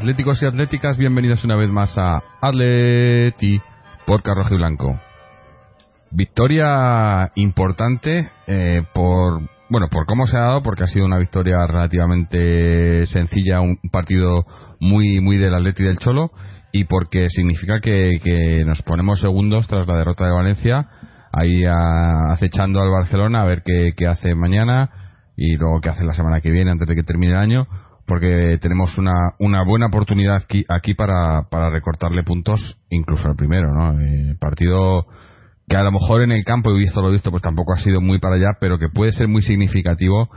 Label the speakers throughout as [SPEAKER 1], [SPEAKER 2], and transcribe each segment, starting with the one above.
[SPEAKER 1] atléticos y atléticas, bienvenidos una vez más a Atleti por y Blanco. Victoria importante eh, por bueno por cómo se ha dado, porque ha sido una victoria relativamente sencilla, un partido muy muy del Atleti del Cholo y porque significa que, que nos ponemos segundos tras la derrota de Valencia, ahí a- acechando al Barcelona a ver qué, qué hace mañana y luego qué hace la semana que viene antes de que termine el año porque tenemos una, una buena oportunidad aquí, para, para recortarle puntos incluso al primero, ¿no? Eh, partido que a lo mejor en el campo, he visto lo visto, pues tampoco ha sido muy para allá, pero que puede ser muy significativo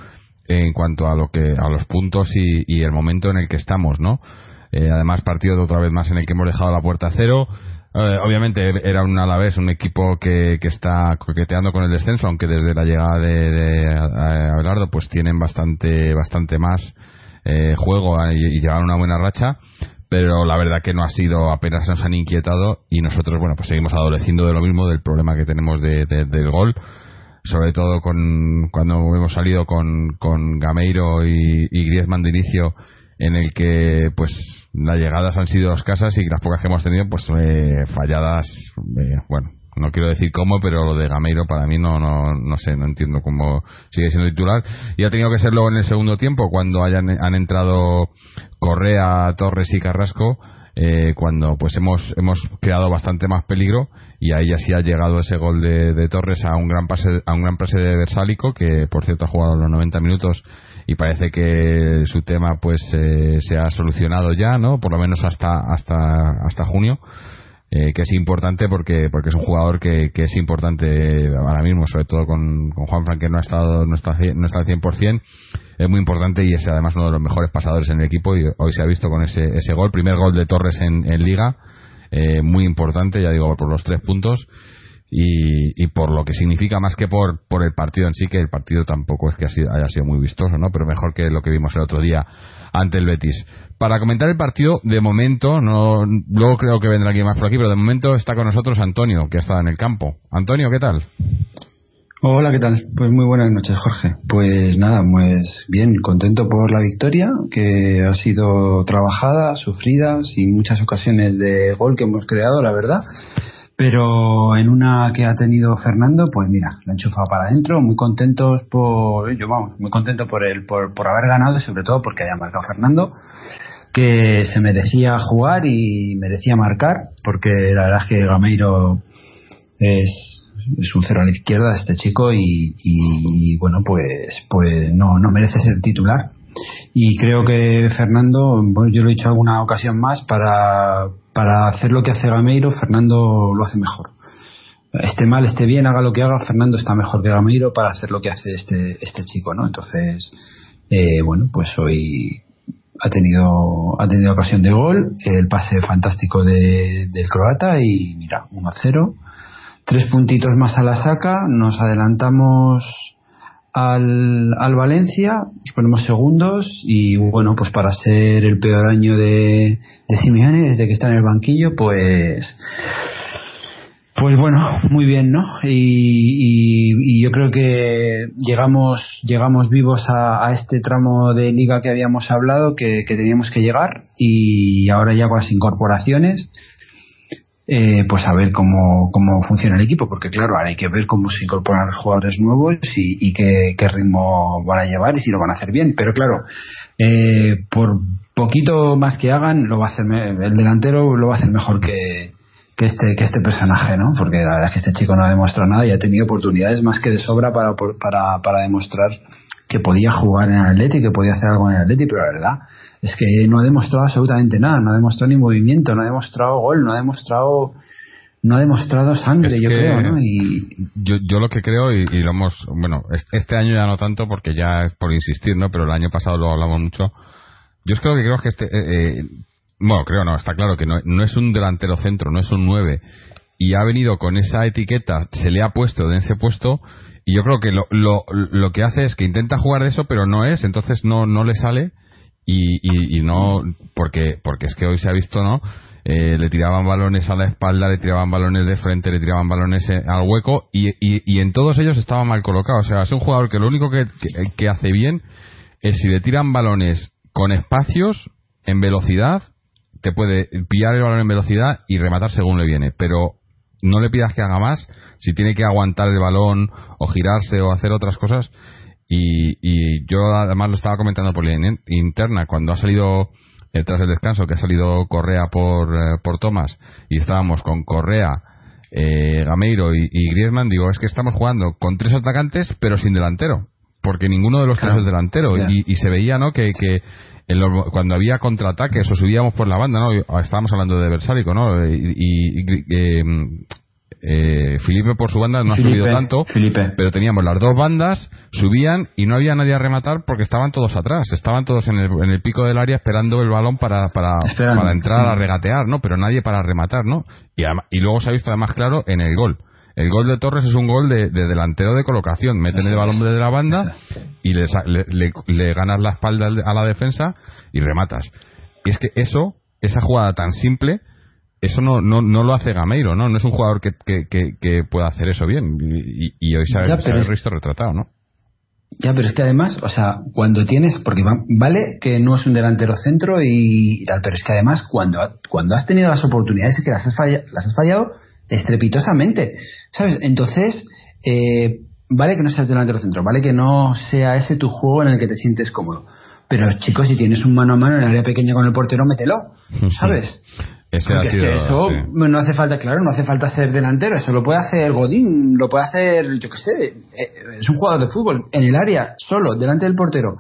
[SPEAKER 1] en cuanto a lo que a los puntos y, y el momento en el que estamos, ¿no? Eh, además, partido de otra vez más en el que hemos dejado la puerta a cero. Eh, obviamente era un Alavés, un equipo que, que está coqueteando con el descenso, aunque desde la llegada de, de eh, Abelardo pues tienen bastante bastante más eh, juego y, y llevan una buena racha pero la verdad que no ha sido apenas nos han inquietado y nosotros bueno pues seguimos adoleciendo de lo mismo del problema que tenemos de, de- del gol. Sobre todo con cuando hemos salido con, con Gameiro y, y Griezmann de inicio en el que pues las llegadas han sido escasas y las pocas que hemos tenido pues eh, falladas eh, bueno no quiero decir cómo pero lo de Gameiro para mí no no no sé no entiendo cómo sigue siendo titular. Y ha tenido que ser luego en el segundo tiempo cuando hayan han entrado Correa Torres y Carrasco eh, cuando pues hemos hemos creado bastante más peligro y ahí ya sí ha llegado ese gol de, de Torres a un gran pase a un gran pase de Versálico que por cierto ha jugado los 90 minutos y parece que su tema pues eh, se ha solucionado ya no por lo menos hasta hasta hasta junio eh, que es importante porque porque es un jugador que, que es importante ahora mismo sobre todo con, con Juan Fran que no ha estado no está no está al 100% es muy importante y es además uno de los mejores pasadores en el equipo y hoy se ha visto con ese, ese gol. Primer gol de Torres en, en Liga eh, muy importante ya digo por los tres puntos y, y por lo que significa más que por, por el partido en sí, que el partido tampoco es que ha haya sido muy vistoso, ¿no? Pero mejor que lo que vimos el otro día ante el Betis. Para comentar el partido, de momento, no, luego creo que vendrá alguien más por aquí, pero de momento está con nosotros Antonio, que está en el campo. Antonio, ¿qué tal?
[SPEAKER 2] Hola, ¿qué tal? Pues muy buenas noches, Jorge. Pues nada, pues bien, contento por la victoria, que ha sido trabajada, sufrida, sin muchas ocasiones de gol que hemos creado, la verdad. Pero en una que ha tenido Fernando, pues mira, la ha enchufado para adentro, muy contentos por, yo vamos, muy contento por el, por, por haber ganado y sobre todo porque haya marcado Fernando, que se merecía jugar y merecía marcar, porque la verdad es que Gameiro es, es un cero a la izquierda este chico y, y, bueno pues pues no, no merece ser titular. Y creo que Fernando bueno, yo lo he dicho alguna ocasión más para, para hacer lo que hace Gameiro Fernando lo hace mejor esté mal, esté bien, haga lo que haga, Fernando está mejor que Gameiro para hacer lo que hace este, este chico, ¿no? Entonces, eh, bueno, pues hoy ha tenido, ha tenido ocasión de gol, el pase fantástico de, del croata y mira, 1-0 tres puntitos más a la saca, nos adelantamos al, al Valencia, nos ponemos segundos y bueno, pues para ser el peor año de, de Simeone desde que está en el banquillo, pues pues bueno, muy bien, ¿no? Y, y- yo creo que llegamos llegamos vivos a, a este tramo de liga que habíamos hablado, que, que teníamos que llegar y ahora ya con las incorporaciones, eh, pues a ver cómo, cómo funciona el equipo, porque claro, ahora hay que ver cómo se incorporan los jugadores nuevos y, y qué, ritmo van a llevar y si lo van a hacer bien. Pero claro, eh, por poquito más que hagan, lo va a hacer el delantero lo va a hacer mejor que, que este que este personaje, ¿no? Porque la verdad es que este chico no ha demostrado nada y ha tenido oportunidades más que de sobra para, para, para demostrar que podía jugar en el Atleti, que podía hacer algo en el Atleti, pero la verdad es que no ha demostrado absolutamente nada, no ha demostrado ni movimiento, no ha demostrado gol, no ha demostrado no ha demostrado sangre, yo creo, ¿no? Y...
[SPEAKER 1] Yo, yo lo que creo, y, lo hemos, bueno, este año ya no tanto porque ya es por insistir, ¿no? Pero el año pasado lo hablamos mucho. Yo creo que creo que este, eh, eh, bueno, creo no, está claro que no, no es un delantero centro, no es un 9 y ha venido con esa etiqueta, se le ha puesto de ese puesto y yo creo que lo, lo, lo que hace es que intenta jugar de eso pero no es, entonces no, no le sale y, y, no, porque, porque es que hoy se ha visto, ¿no? Eh, le tiraban balones a la espalda, le tiraban balones de frente, le tiraban balones eh, al hueco y, y, en todos ellos estaba mal colocado. O sea, es un jugador que lo único que, que, hace bien es si le tiran balones con espacios, en velocidad, te puede pillar el balón en velocidad y rematar según le viene. Pero no le pidas que haga más, si tiene que aguantar el balón o girarse o hacer otras cosas. Y, y yo además lo estaba comentando por línea interna, cuando ha salido eh, tras el descanso, que ha salido Correa por, eh, por Thomas, y estábamos con Correa, eh, Gameiro y, Griezmann, digo, es que estamos jugando con tres atacantes, pero sin delantero, porque ninguno de los tres es delantero, y, y, se veía, ¿no?, que, que cuando había contraataques o subíamos por la banda, ¿no? Estábamos hablando de Versálico, ¿no? Y, eh, eh, Felipe por su banda no ha subido tanto, pero teníamos las dos bandas, subían y no había nadie a rematar porque estaban todos atrás, estaban todos en el, en el pico del área esperando el balón para, para, para entrar a regatear, ¿no? Pero nadie para rematar, ¿no? Y, y luego se ha visto además claro en el gol. El gol de Torres es un gol de, delantero de colocación. Meten el balón desde la banda y le, le, ganas la espalda a la defensa y rematas. Y es que eso, esa jugada tan simple, eso no, no, no lo hace Gameiro, ¿no? No es un jugador que, que, que, pueda hacer eso bien. Y, hoy se ha, visto retratado, ¿no?
[SPEAKER 2] Ya, pero es que además, o sea, cuando tienes, porque vale que no es un delantero centro y, tal, pero es que además cuando, cuando has tenido las oportunidades y que las has, fallado, las has fallado estrepitosamente, ¿sabes? Entonces, eh, vale que no seas delantero centro, vale que no sea ese tu juego en el que te sientes cómodo, pero chicos, si tienes un mano a mano en el área pequeña con el portero, mételo, ¿sabes? Porque es que eso no hace falta, claro, no hace falta ser delantero, eso lo puede hacer Godín, lo puede hacer, yo qué sé, eh, es un jugador de fútbol, en el área, solo, delante del portero,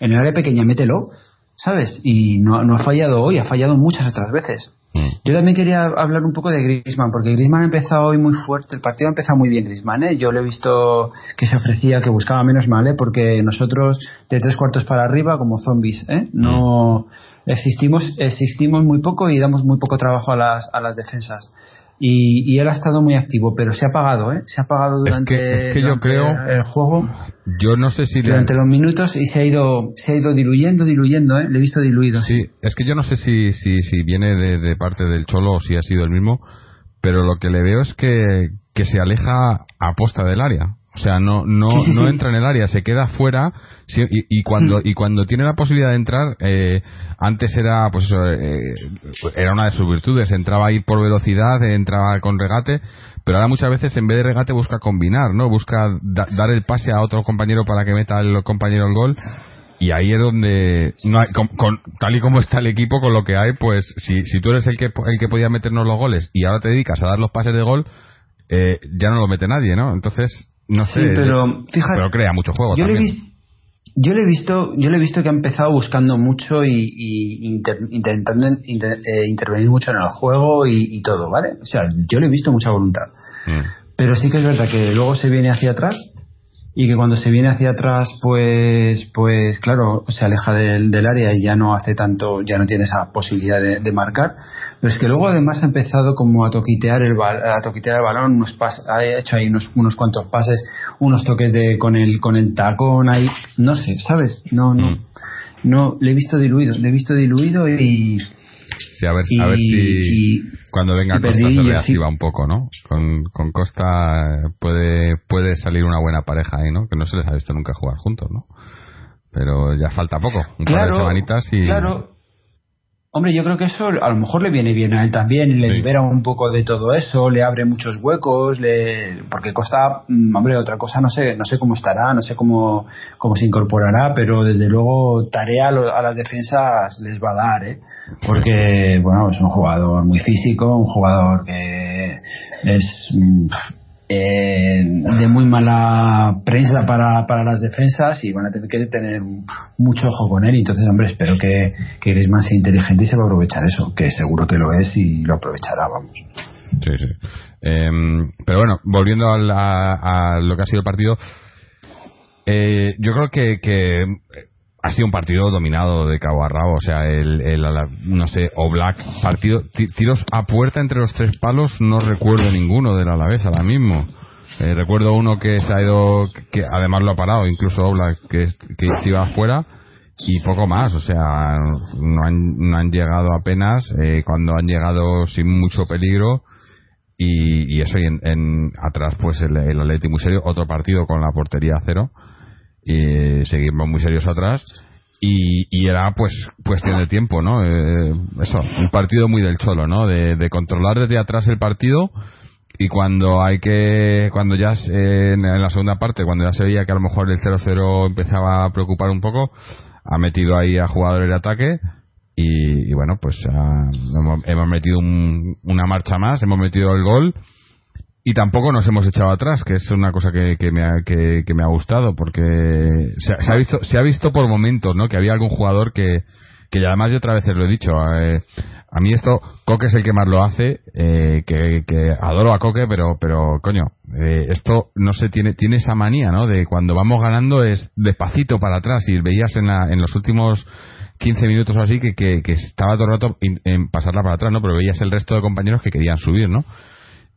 [SPEAKER 2] en el área pequeña, mételo, ¿sabes? Y no, no ha fallado hoy, ha fallado muchas otras veces. Mm. Yo también quería hablar un poco de Griezmann, porque Griezmann ha empezado hoy muy fuerte, el partido ha empezado muy bien Griezmann, ¿eh? yo le he visto que se ofrecía, que buscaba menos mal, ¿eh? porque nosotros de tres cuartos para arriba como zombies, ¿eh? no existimos, existimos muy poco y damos muy poco trabajo a las, a las defensas. Y, él ha estado muy activo, pero se ha apagado, ¿eh? Se ha apagado durante, el juego.
[SPEAKER 1] Yo no sé si
[SPEAKER 2] durante los minutos y se ha ido se ha ido diluyendo, diluyendo, ¿eh? Le he visto diluido.
[SPEAKER 1] Sí, es que yo no sé si si, si viene de, parte del cholo o si ha sido el mismo, pero lo que le veo es que, que se aleja a posta del área. O sea, no, no, no entra en el área, se queda fuera y, cuando, y cuando tiene la posibilidad de entrar, eh, antes era, pues eso, eh, era una de sus virtudes, entraba ahí por velocidad, entraba con regate, pero ahora muchas veces en vez de regate busca combinar, ¿no? Busca dar el pase a otro compañero para que meta el compañero el gol y ahí es donde no hay, con, tal y como está el equipo con lo que hay pues si, si tú eres el que el que podía meternos los goles y ahora te dedicas a dar los pases de gol eh, ya no lo mete nadie no entonces no sé,
[SPEAKER 2] pero, fíjate,
[SPEAKER 1] pero crea mucho juego
[SPEAKER 2] yo
[SPEAKER 1] también.
[SPEAKER 2] Le yo le he visto, yo le he visto que ha empezado buscando mucho y, intentando eh, intervenir mucho en el juego y, todo, ¿vale? O sea, yo le he visto mucha voluntad. Mm. Pero sí que es verdad que luego se viene hacia atrás y que cuando se viene hacia atrás pues pues claro se aleja del, del área y ya no hace tanto ya no tiene esa posibilidad de, marcar. Pero es que luego además ha empezado como a toquitear el a toquitear el balón unos ha hecho ahí unos, unos cuantos pases unos toques de con el con el tacón ahí. No sé sabes no no. Mm. no le he visto diluido le he visto diluido y
[SPEAKER 1] Sí, a ver, a ver si cuando venga Costa se reactiva un poco, ¿no? Con, con Costa puede, puede salir una buena pareja ahí, ¿no? Que no se les ha visto nunca jugar juntos, ¿no? Pero ya falta poco, un par de semanitas y...
[SPEAKER 2] Claro, Hombre, yo creo que eso a lo mejor le viene bien a él también, le libera un poco de todo eso, le abre muchos huecos, le... porque Costa, mm, hombre, otra cosa no sé, no sé cómo estará, no sé cómo, cómo se incorporará, pero desde luego tarea a las defensas les va a dar, ¿eh? porque, bueno, es un jugador muy físico, un jugador que es mm, eh, de muy mala prensa para, para las defensas y van a tener que tener mucho ojo con él. Entonces, hombre, espero que, que Griezmann sea inteligente y se va a aprovechar eso, que seguro que lo es y lo aprovechará, vamos.
[SPEAKER 1] Sí, sí. Em, pero bueno, volviendo a, a lo que ha sido el partido, eh, yo creo que, que ha sido un partido dominado de cabo a rabo. O sea, el, el- no sé, o Black, partido, ti- tiros a puerta entre los tres palos, no recuerdo ninguno del Alavés ahora mismo. Eh, recuerdo uno que se ha ido, que además lo ha parado, incluso Oblak, que, que se iba afuera, y poco más. O sea, no han, no han llegado apenas, eh, cuando han llegado sin mucho peligro. Y, y eso, y en, en- atrás, pues el, el muy serio, otro partido con la portería cero. Y seguimos muy serios atrás. Y, y era pues cuestión de tiempo, ¿no? Eh, eso, un partido muy del cholo, ¿no? De, de controlar desde atrás el partido y cuando hay que cuando ya eh, en, en la segunda parte cuando ya se veía que a lo mejor el 0-0 empezaba a preocupar un poco ha metido ahí a jugadores de ataque y, y bueno pues ah, hemos, hemos metido un- una marcha más hemos metido el gol y tampoco nos hemos echado atrás que es una cosa que, que me, ha, que, me ha gustado porque se, se ha visto se ha visto por momentos no que había algún jugador que que además yo otra vez lo he dicho eh, a mí esto Coque es el que más lo hace eh, que, que adoro a Coque pero pero coño eh, esto no sé tiene tiene esa manía no de cuando vamos ganando es despacito para atrás y veías en, la, en los últimos 15 minutos o así que, que, estaba todo el rato en pasarla para atrás no pero veías el resto de compañeros que querían subir no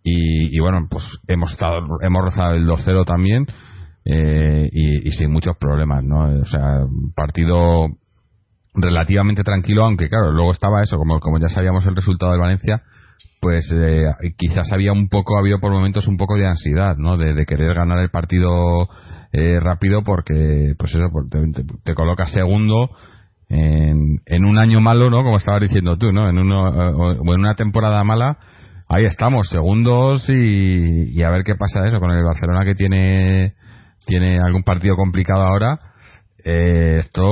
[SPEAKER 1] y, y bueno pues hemos estado hemos rozado el 2-0 también eh, y, sin muchos problemas no o sea partido relativamente tranquilo, aunque claro, luego estaba eso, como, como ya sabíamos el resultado del Valencia, pues eh, quizás había un poco, ha habido por momentos un poco de ansiedad, ¿no? De, querer ganar el partido eh, rápido porque, pues eso, pues te, te- colocas segundo en, en un año malo, ¿no? Como estabas diciendo tú, ¿no? En, uno, eh, o en una temporada mala, ahí estamos, segundos y, y a ver qué pasa eso con el Barcelona que tiene, tiene algún partido complicado ahora eh, esto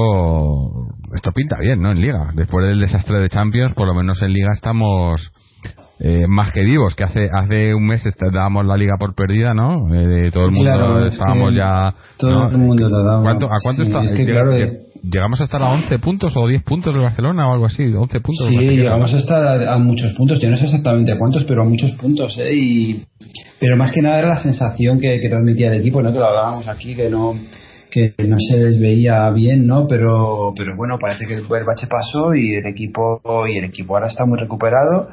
[SPEAKER 1] esto pinta bien, ¿no? En Liga. Después del desastre de Champions, por lo menos en Liga estamos eh, más que vivos. Que hace hace un mes dábamos la Liga por perdida, ¿no? Eh, todo el mundo
[SPEAKER 2] Claro, es
[SPEAKER 1] estábamos
[SPEAKER 2] que
[SPEAKER 1] ya.
[SPEAKER 2] todo
[SPEAKER 1] ¿no?
[SPEAKER 2] el mundo lo daba.
[SPEAKER 1] ¿Cuánto, ¿A cuánto
[SPEAKER 2] Sí,
[SPEAKER 1] está?
[SPEAKER 2] es que
[SPEAKER 1] llega-
[SPEAKER 2] claro,
[SPEAKER 1] que-
[SPEAKER 2] eh,
[SPEAKER 1] ¿Llegamos a estar a 11 puntos o 10 puntos del Barcelona o algo así? 11 puntos.
[SPEAKER 2] Sí, llegamos a estar a, muchos puntos, yo no sé exactamente a cuántos, pero a muchos puntos, ¿eh? Y, pero más que nada era la sensación que, que transmitía el equipo, ¿no? Que lo hablábamos aquí, que no que no se les veía bien, ¿no? Pero, pero bueno, parece que el, el bache pasó y el equipo y el equipo ahora está muy recuperado.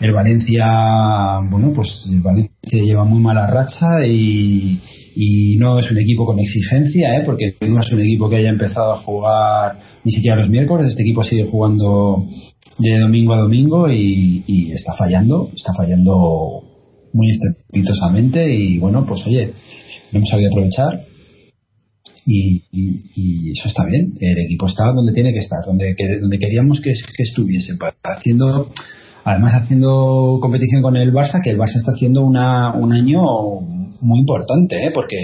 [SPEAKER 2] El Valencia, bueno, pues el Valencia lleva muy mala racha y, y no es un equipo con exigencia, ¿eh? Porque no es un equipo que haya empezado a jugar ni siquiera los miércoles. Este equipo sigue jugando de domingo a domingo y, está fallando, está fallando muy estrepitosamente y bueno, pues oye, lo hemos sabido aprovechar y, y- eso está bien. El equipo está donde tiene que estar, donde, que- donde queríamos que, que estuviese, haciendo, además haciendo competición con el Barça, que el Barça está haciendo una, un año muy importante, ¿eh? porque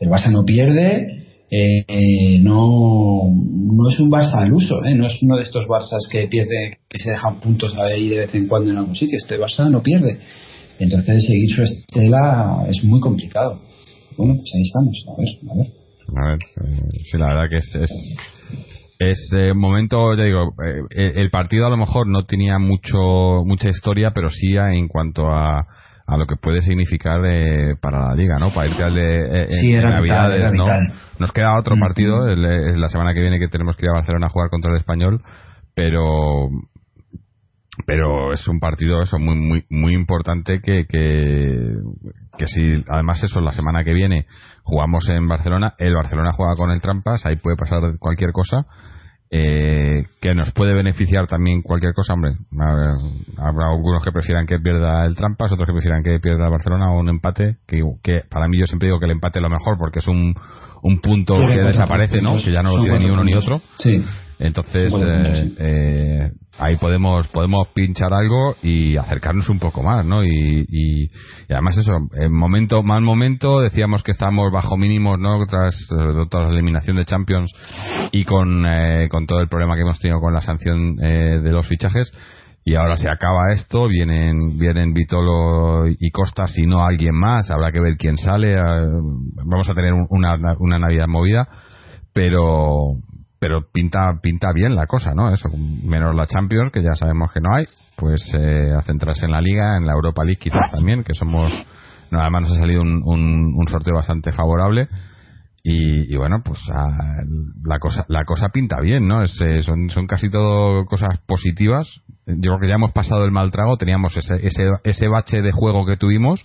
[SPEAKER 2] el Barça no pierde. eh, no, no es un Barça al uso, ¿eh? no es uno de estos Barças que pierde, que se dejan puntos ahí de vez en cuando en algún sitio. Este Barça no pierde. Entonces seguir su estela es muy complicado. Bueno, pues ahí estamos. A ver, a ver.
[SPEAKER 1] A eh, sí, la verdad que es. es es eh, momento, ya digo, eh, el- partido a lo mejor no tenía mucho mucha historia, pero sí en cuanto a, a lo que puede significar eh, para la liga, ¿no? Para irte al de eh,
[SPEAKER 2] Sí,
[SPEAKER 1] en Navidades, ¿no? Nos queda otro partido el- el- la semana que viene que tenemos que ir a Barcelona a jugar contra el Español, pero pero es un partido eso muy muy muy importante que que, que si además eso la semana que viene jugamos en Barcelona el Barcelona juega con el Trampas ahí puede pasar cualquier cosa eh, que nos puede beneficiar también cualquier cosa hombre habrá, habrá algunos que prefieran que pierda el Trampas otros que prefieran que pierda el Barcelona o un empate que, que para mí yo siempre digo que el empate es lo mejor porque es un un punto que desaparece no
[SPEAKER 2] puntos,
[SPEAKER 1] que ya no lo tiene ni uno ni otro.
[SPEAKER 2] Sí.
[SPEAKER 1] Entonces,
[SPEAKER 2] Bueno,
[SPEAKER 1] eh,
[SPEAKER 2] sí.
[SPEAKER 1] eh, ahí podemos podemos pinchar algo y acercarnos un poco más, ¿no? Y, y, y además eso, en momento, mal momento, decíamos que estábamos bajo mínimos, ¿no? Tras, eh, tras la eliminación de Champions y con, eh, con todo el problema que hemos tenido con la sanción eh, de los fichajes. Y ahora se acaba esto, vienen vienen Vitolo y Costa, si no alguien más, habrá que ver quién sale. vamos a tener un- una, una Navidad movida, pero pero pinta pinta bien la cosa, ¿no? Eso, menos la Champions, que ya sabemos que no hay, pues eh, a centrarse en la Liga, en la Europa League quizás también, que somos, no, además nos ha salido un, un, sorteo bastante favorable. Y, y, bueno pues a, la cosa la cosa pinta bien no es, eh, son son casi todo cosas positivas yo creo que ya hemos pasado el mal trago teníamos ese ese ese bache de juego que tuvimos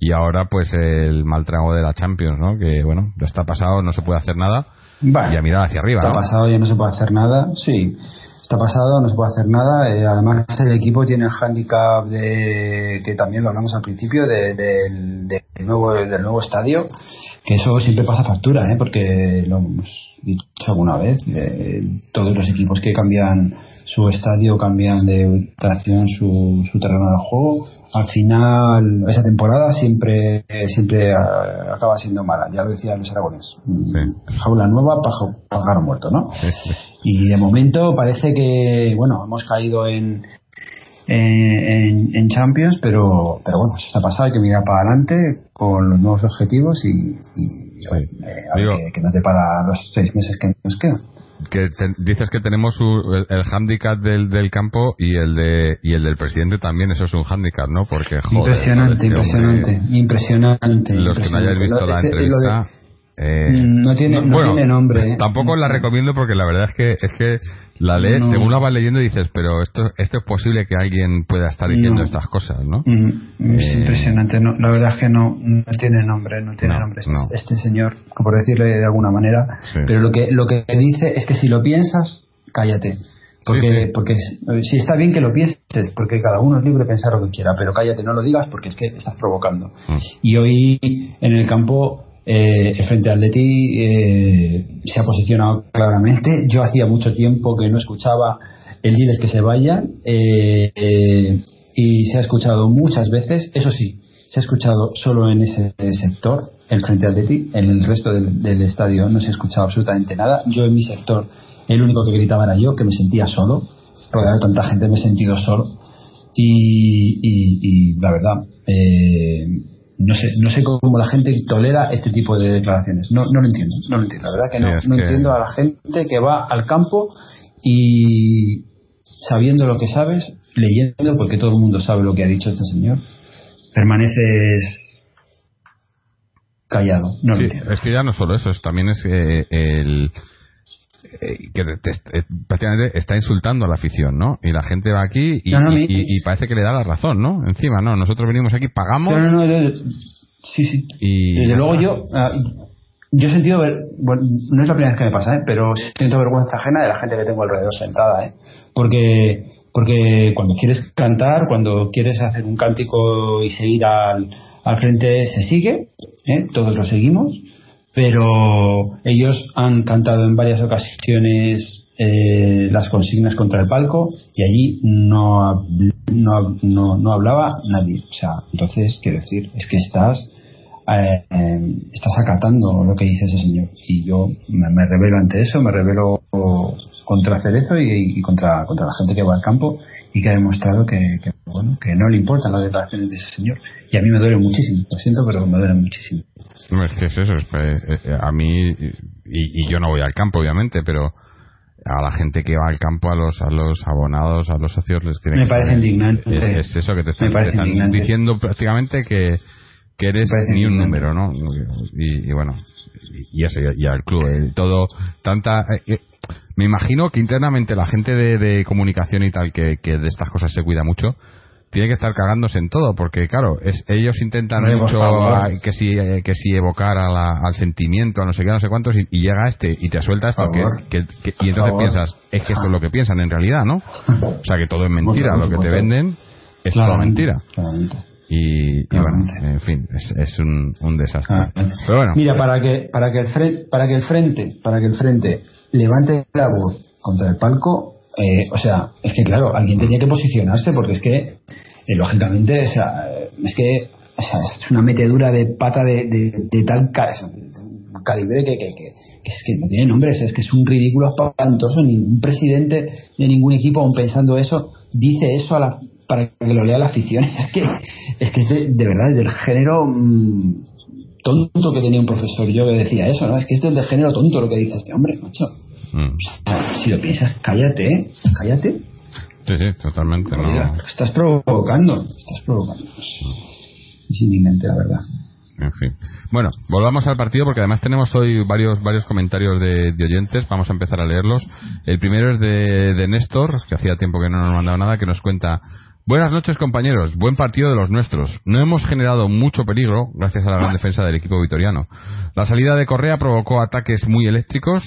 [SPEAKER 1] y ahora pues el mal trago de la Champions no que bueno ya está pasado no se puede hacer nada
[SPEAKER 2] Vale.
[SPEAKER 1] y a mirar hacia arriba
[SPEAKER 2] Está
[SPEAKER 1] ¿no?
[SPEAKER 2] pasado, ya no se puede hacer nada. Sí, está pasado, no se puede hacer nada. Eh, además, el equipo tiene el hándicap de, que también lo hablamos al principio, de- del- del nuevo, del nuevo estadio, que eso siempre pasa factura, ¿eh? porque lo hemos dicho alguna vez. eh, todos los equipos que cambian su estadio, cambian de ubicación su, su terreno de juego. Al final, esa temporada siempre siempre ah, acaba siendo mala. Ya lo decía Luis Aragonés.
[SPEAKER 1] Sí.
[SPEAKER 2] Jaula nueva, pajo- pájaro muerto, ¿no?
[SPEAKER 1] Sí, sí.
[SPEAKER 2] Y de momento parece que, bueno, hemos caído en, en, en Champions, pero, pero bueno, se ha pasado, hay que mirar para adelante con los nuevos objetivos y, y, eh, a ver
[SPEAKER 1] Digo-
[SPEAKER 2] que, que nos depara los seis meses que nos quedan.
[SPEAKER 1] Que te- dices que tenemos el, el hándicap del, del campo y el de y el del presidente también eso es un hándicap no porque joder,
[SPEAKER 2] impresionante, impresionante, impresionante.
[SPEAKER 1] los que no hayáis visto
[SPEAKER 2] Lo-
[SPEAKER 1] la
[SPEAKER 2] este-
[SPEAKER 1] entrevista eh,
[SPEAKER 2] No tiene- no tiene nombre, ¿eh?
[SPEAKER 1] tampoco la recomiendo porque la verdad es que es que la lees
[SPEAKER 2] No.
[SPEAKER 1] según la vas leyendo dices pero esto esto es posible que alguien pueda estar diciendo
[SPEAKER 2] No.
[SPEAKER 1] estas cosas no
[SPEAKER 2] Mm, es
[SPEAKER 1] Eh,
[SPEAKER 2] impresionante, no, la verdad es que no, no tiene nombre, no tiene
[SPEAKER 1] No,
[SPEAKER 2] nombre este, este señor, por decirle de alguna manera,
[SPEAKER 1] Sí.
[SPEAKER 2] pero lo que lo que dice es que si lo piensas, cállate. Porque,
[SPEAKER 1] sí.
[SPEAKER 2] porque eh, sí está bien que lo pienses, porque cada uno es libre de pensar lo que quiera, pero cállate, no lo digas porque es que estás provocando.
[SPEAKER 1] Mm.
[SPEAKER 2] Y hoy en el campo, eh, Frente Atleti eh, se ha posicionado claramente. Yo hacía mucho tiempo que no escuchaba el diles que se vayan eh, eh, y se ha escuchado muchas veces, eso sí, se ha escuchado solo en ese sector, el Frente Atleti, en el resto del, del estadio no se ha escuchado absolutamente nada. Yo en mi sector, el único que gritaba era yo, que me sentía solo, rodeado de tanta gente me he sentido solo y, y- y la verdad eh, no sé no sé cómo la gente tolera este tipo de declaraciones. No no lo entiendo no lo entiendo la verdad que no. No
[SPEAKER 1] que-
[SPEAKER 2] entiendo a la gente que va al campo y sabiendo lo que sabes leyendo porque todo el mundo sabe lo que ha dicho este señor permaneces callado. No lo entiendo.
[SPEAKER 1] es que ya no solo eso, es, también es eh, el eh, que te- te- prácticamente está insultando a la afición, ¿no? Y la gente va aquí y,
[SPEAKER 2] No, no,
[SPEAKER 1] y-
[SPEAKER 2] mi-
[SPEAKER 1] y- y parece que le da la razón, ¿no? Encima, no, nosotros venimos aquí, pagamos
[SPEAKER 2] No, no, no, sí, sí.
[SPEAKER 1] y
[SPEAKER 2] Desde luego yo, ah, yo he sentido, ver- bueno, no es la primera vez que me pasa, ¿eh? pero siento vergüenza ajena de la gente que tengo alrededor sentada, ¿eh? porque, porque cuando quieres cantar, cuando quieres hacer un cántico y seguir al, al frente, se sigue, ¿eh? todos lo seguimos, pero ellos han cantado en varias ocasiones eh, las consignas contra el palco y allí no, no, no, no hablaba nadie. O sea, entonces, quiero decir, es que estás eh, eh, estás acatando lo que dice ese señor y yo me, me revelo ante eso, me revelo contra Cerezo y, y contra, contra la gente que va al campo y que ha demostrado que, que, bueno, que no le importan las declaraciones de ese señor y a mí me duele muchísimo, lo siento pero me duele muchísimo.
[SPEAKER 1] No, es que es eso, es, eh, eh, a mí, y, y yo no voy al campo, obviamente, pero a la gente que va al campo, a los a los abonados, a los socios, les tiene
[SPEAKER 2] Me
[SPEAKER 1] que
[SPEAKER 2] parece indignante.
[SPEAKER 1] Es, es eso que te están, te están diciendo prácticamente que, que eres ni un número, ¿no? Y, y bueno, y, eso, y, y al club, eh, todo, tanta. eh, eh, me imagino que internamente la gente de, de comunicación y tal, que, que de estas cosas se cuida mucho, tiene que estar cagándose en todo, porque claro, es, ellos intentan mucho a- que si eh, que si evocar a la- al sentimiento, a no sé qué, no sé cuántos, y, y llega este y te suelta esto, que,
[SPEAKER 2] favor.
[SPEAKER 1] que- que- y entonces piensas, es que esto es lo que piensan en realidad, ¿no? O sea, que todo es mentira, lo que te venden es
[SPEAKER 2] Claramente,
[SPEAKER 1] mentira.
[SPEAKER 2] claramente.
[SPEAKER 1] Y, y bueno, en fin, es, es un, un desastre.
[SPEAKER 2] Ah,
[SPEAKER 1] Pero bueno,
[SPEAKER 2] Mira, para que, para que el frente, para que el frente, para que el frente levante la voz contra el palco, eh, o sea, es que claro, alguien tenía que posicionarse porque es que, eh, lógicamente, o sea, eh, es que o sea, es una metedura de pata de, de, de tal ca- calibre que, que, que- que es que no tiene nombre, es que es un ridículo espantoso. Ningún presidente de ningún equipo, aun pensando eso, dice eso a la, para que lo lea la afición. Es que es, que es de, de verdad, es del género mm, tonto que tenía un profesor yo que decía eso, ¿no? Es que es del género tonto lo que dice este hombre, macho.
[SPEAKER 1] Mm.
[SPEAKER 2] Si lo piensas, cállate, ¿eh? cállate.
[SPEAKER 1] Sí, sí, totalmente. No.
[SPEAKER 2] Mira, Estás provocando, estás provocando. Es indignante, la verdad.
[SPEAKER 1] En fin. Bueno, volvamos al partido porque además tenemos hoy varios varios comentarios de, de oyentes. Vamos a empezar a leerlos. El primero es de, de Néstor, que hacía tiempo que no nos mandaba nada, que nos cuenta. Buenas noches compañeros, buen partido de los nuestros. No hemos generado mucho peligro gracias a la gran defensa del equipo vitoriano. La salida de Correa provocó ataques muy eléctricos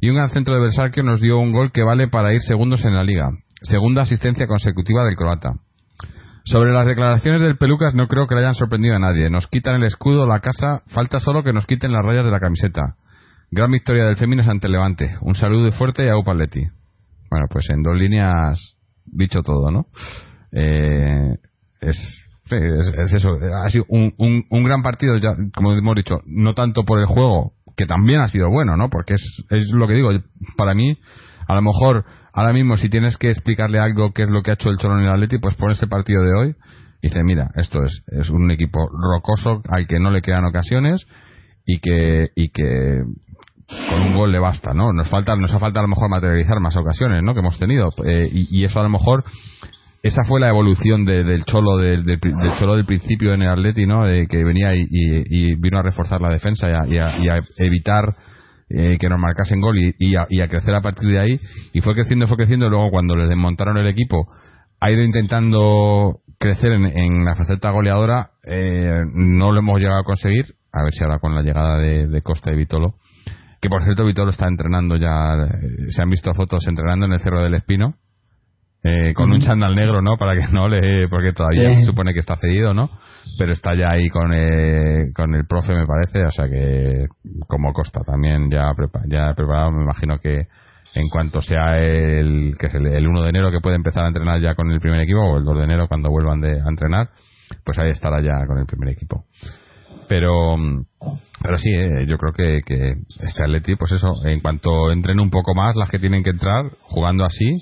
[SPEAKER 1] y un gran centro de Versalquio nos dio un gol que vale para ir segundos en la liga. Segunda asistencia consecutiva del croata. Sobre las declaraciones del Pelucas no creo que le hayan sorprendido a nadie. Nos quitan el escudo, la casa, falta solo que nos quiten las rayas de la camiseta. Gran victoria del Féminas ante el Levante. Un saludo fuerte y a Upaletti. Bueno, pues en dos líneas dicho todo, ¿no? Eh, es, es, es eso. Ha sido un, un, un gran partido, ya, como hemos dicho, no tanto por el juego, que también ha sido bueno, ¿no? Porque es, es lo que digo, para mí, a lo mejor ahora mismo si tienes que explicarle algo qué es lo que ha hecho el Cholón y el Atleti, pues pones ese partido de hoy y dice, mira, esto es, es un equipo rocoso al que no le quedan ocasiones y que, y que con un gol le basta, ¿no? Nos falta, nos ha falta a lo mejor materializar más ocasiones, ¿no? Que hemos tenido eh, y, y, eso a lo mejor esa fue la evolución de, del cholo del, cholo del principio en el Atleti, ¿no? De que venía y, y, y vino a reforzar la defensa y a, a, a evitar eh, que nos marcasen gol y, y, a, y, crecer a partir de ahí. Y fue creciendo, fue creciendo. Luego, cuando les desmontaron el equipo, ha ido intentando crecer en, en la faceta goleadora. Eh, no lo hemos llegado a conseguir. A ver si ahora con la llegada de, de Costa y Vitolo. Que por cierto, Vitolo está entrenando ya. Eh, se han visto fotos entrenando en el Cerro del Espino. Eh, con un chándal negro, ¿no? Para que no le. Porque todavía sí. se supone que está cedido, ¿no? pero está ya ahí con, eh, con el profe me parece o sea que como Costa también ya prepa ya preparado me imagino que en cuanto sea el que es el, el, 1 de enero que puede empezar a entrenar ya con el primer equipo o el 2 de enero cuando vuelvan de, a entrenar pues ahí estará ya con el primer equipo pero pero sí eh, yo creo que, que este Atleti pues eso en cuanto entren un poco más las que tienen que entrar jugando así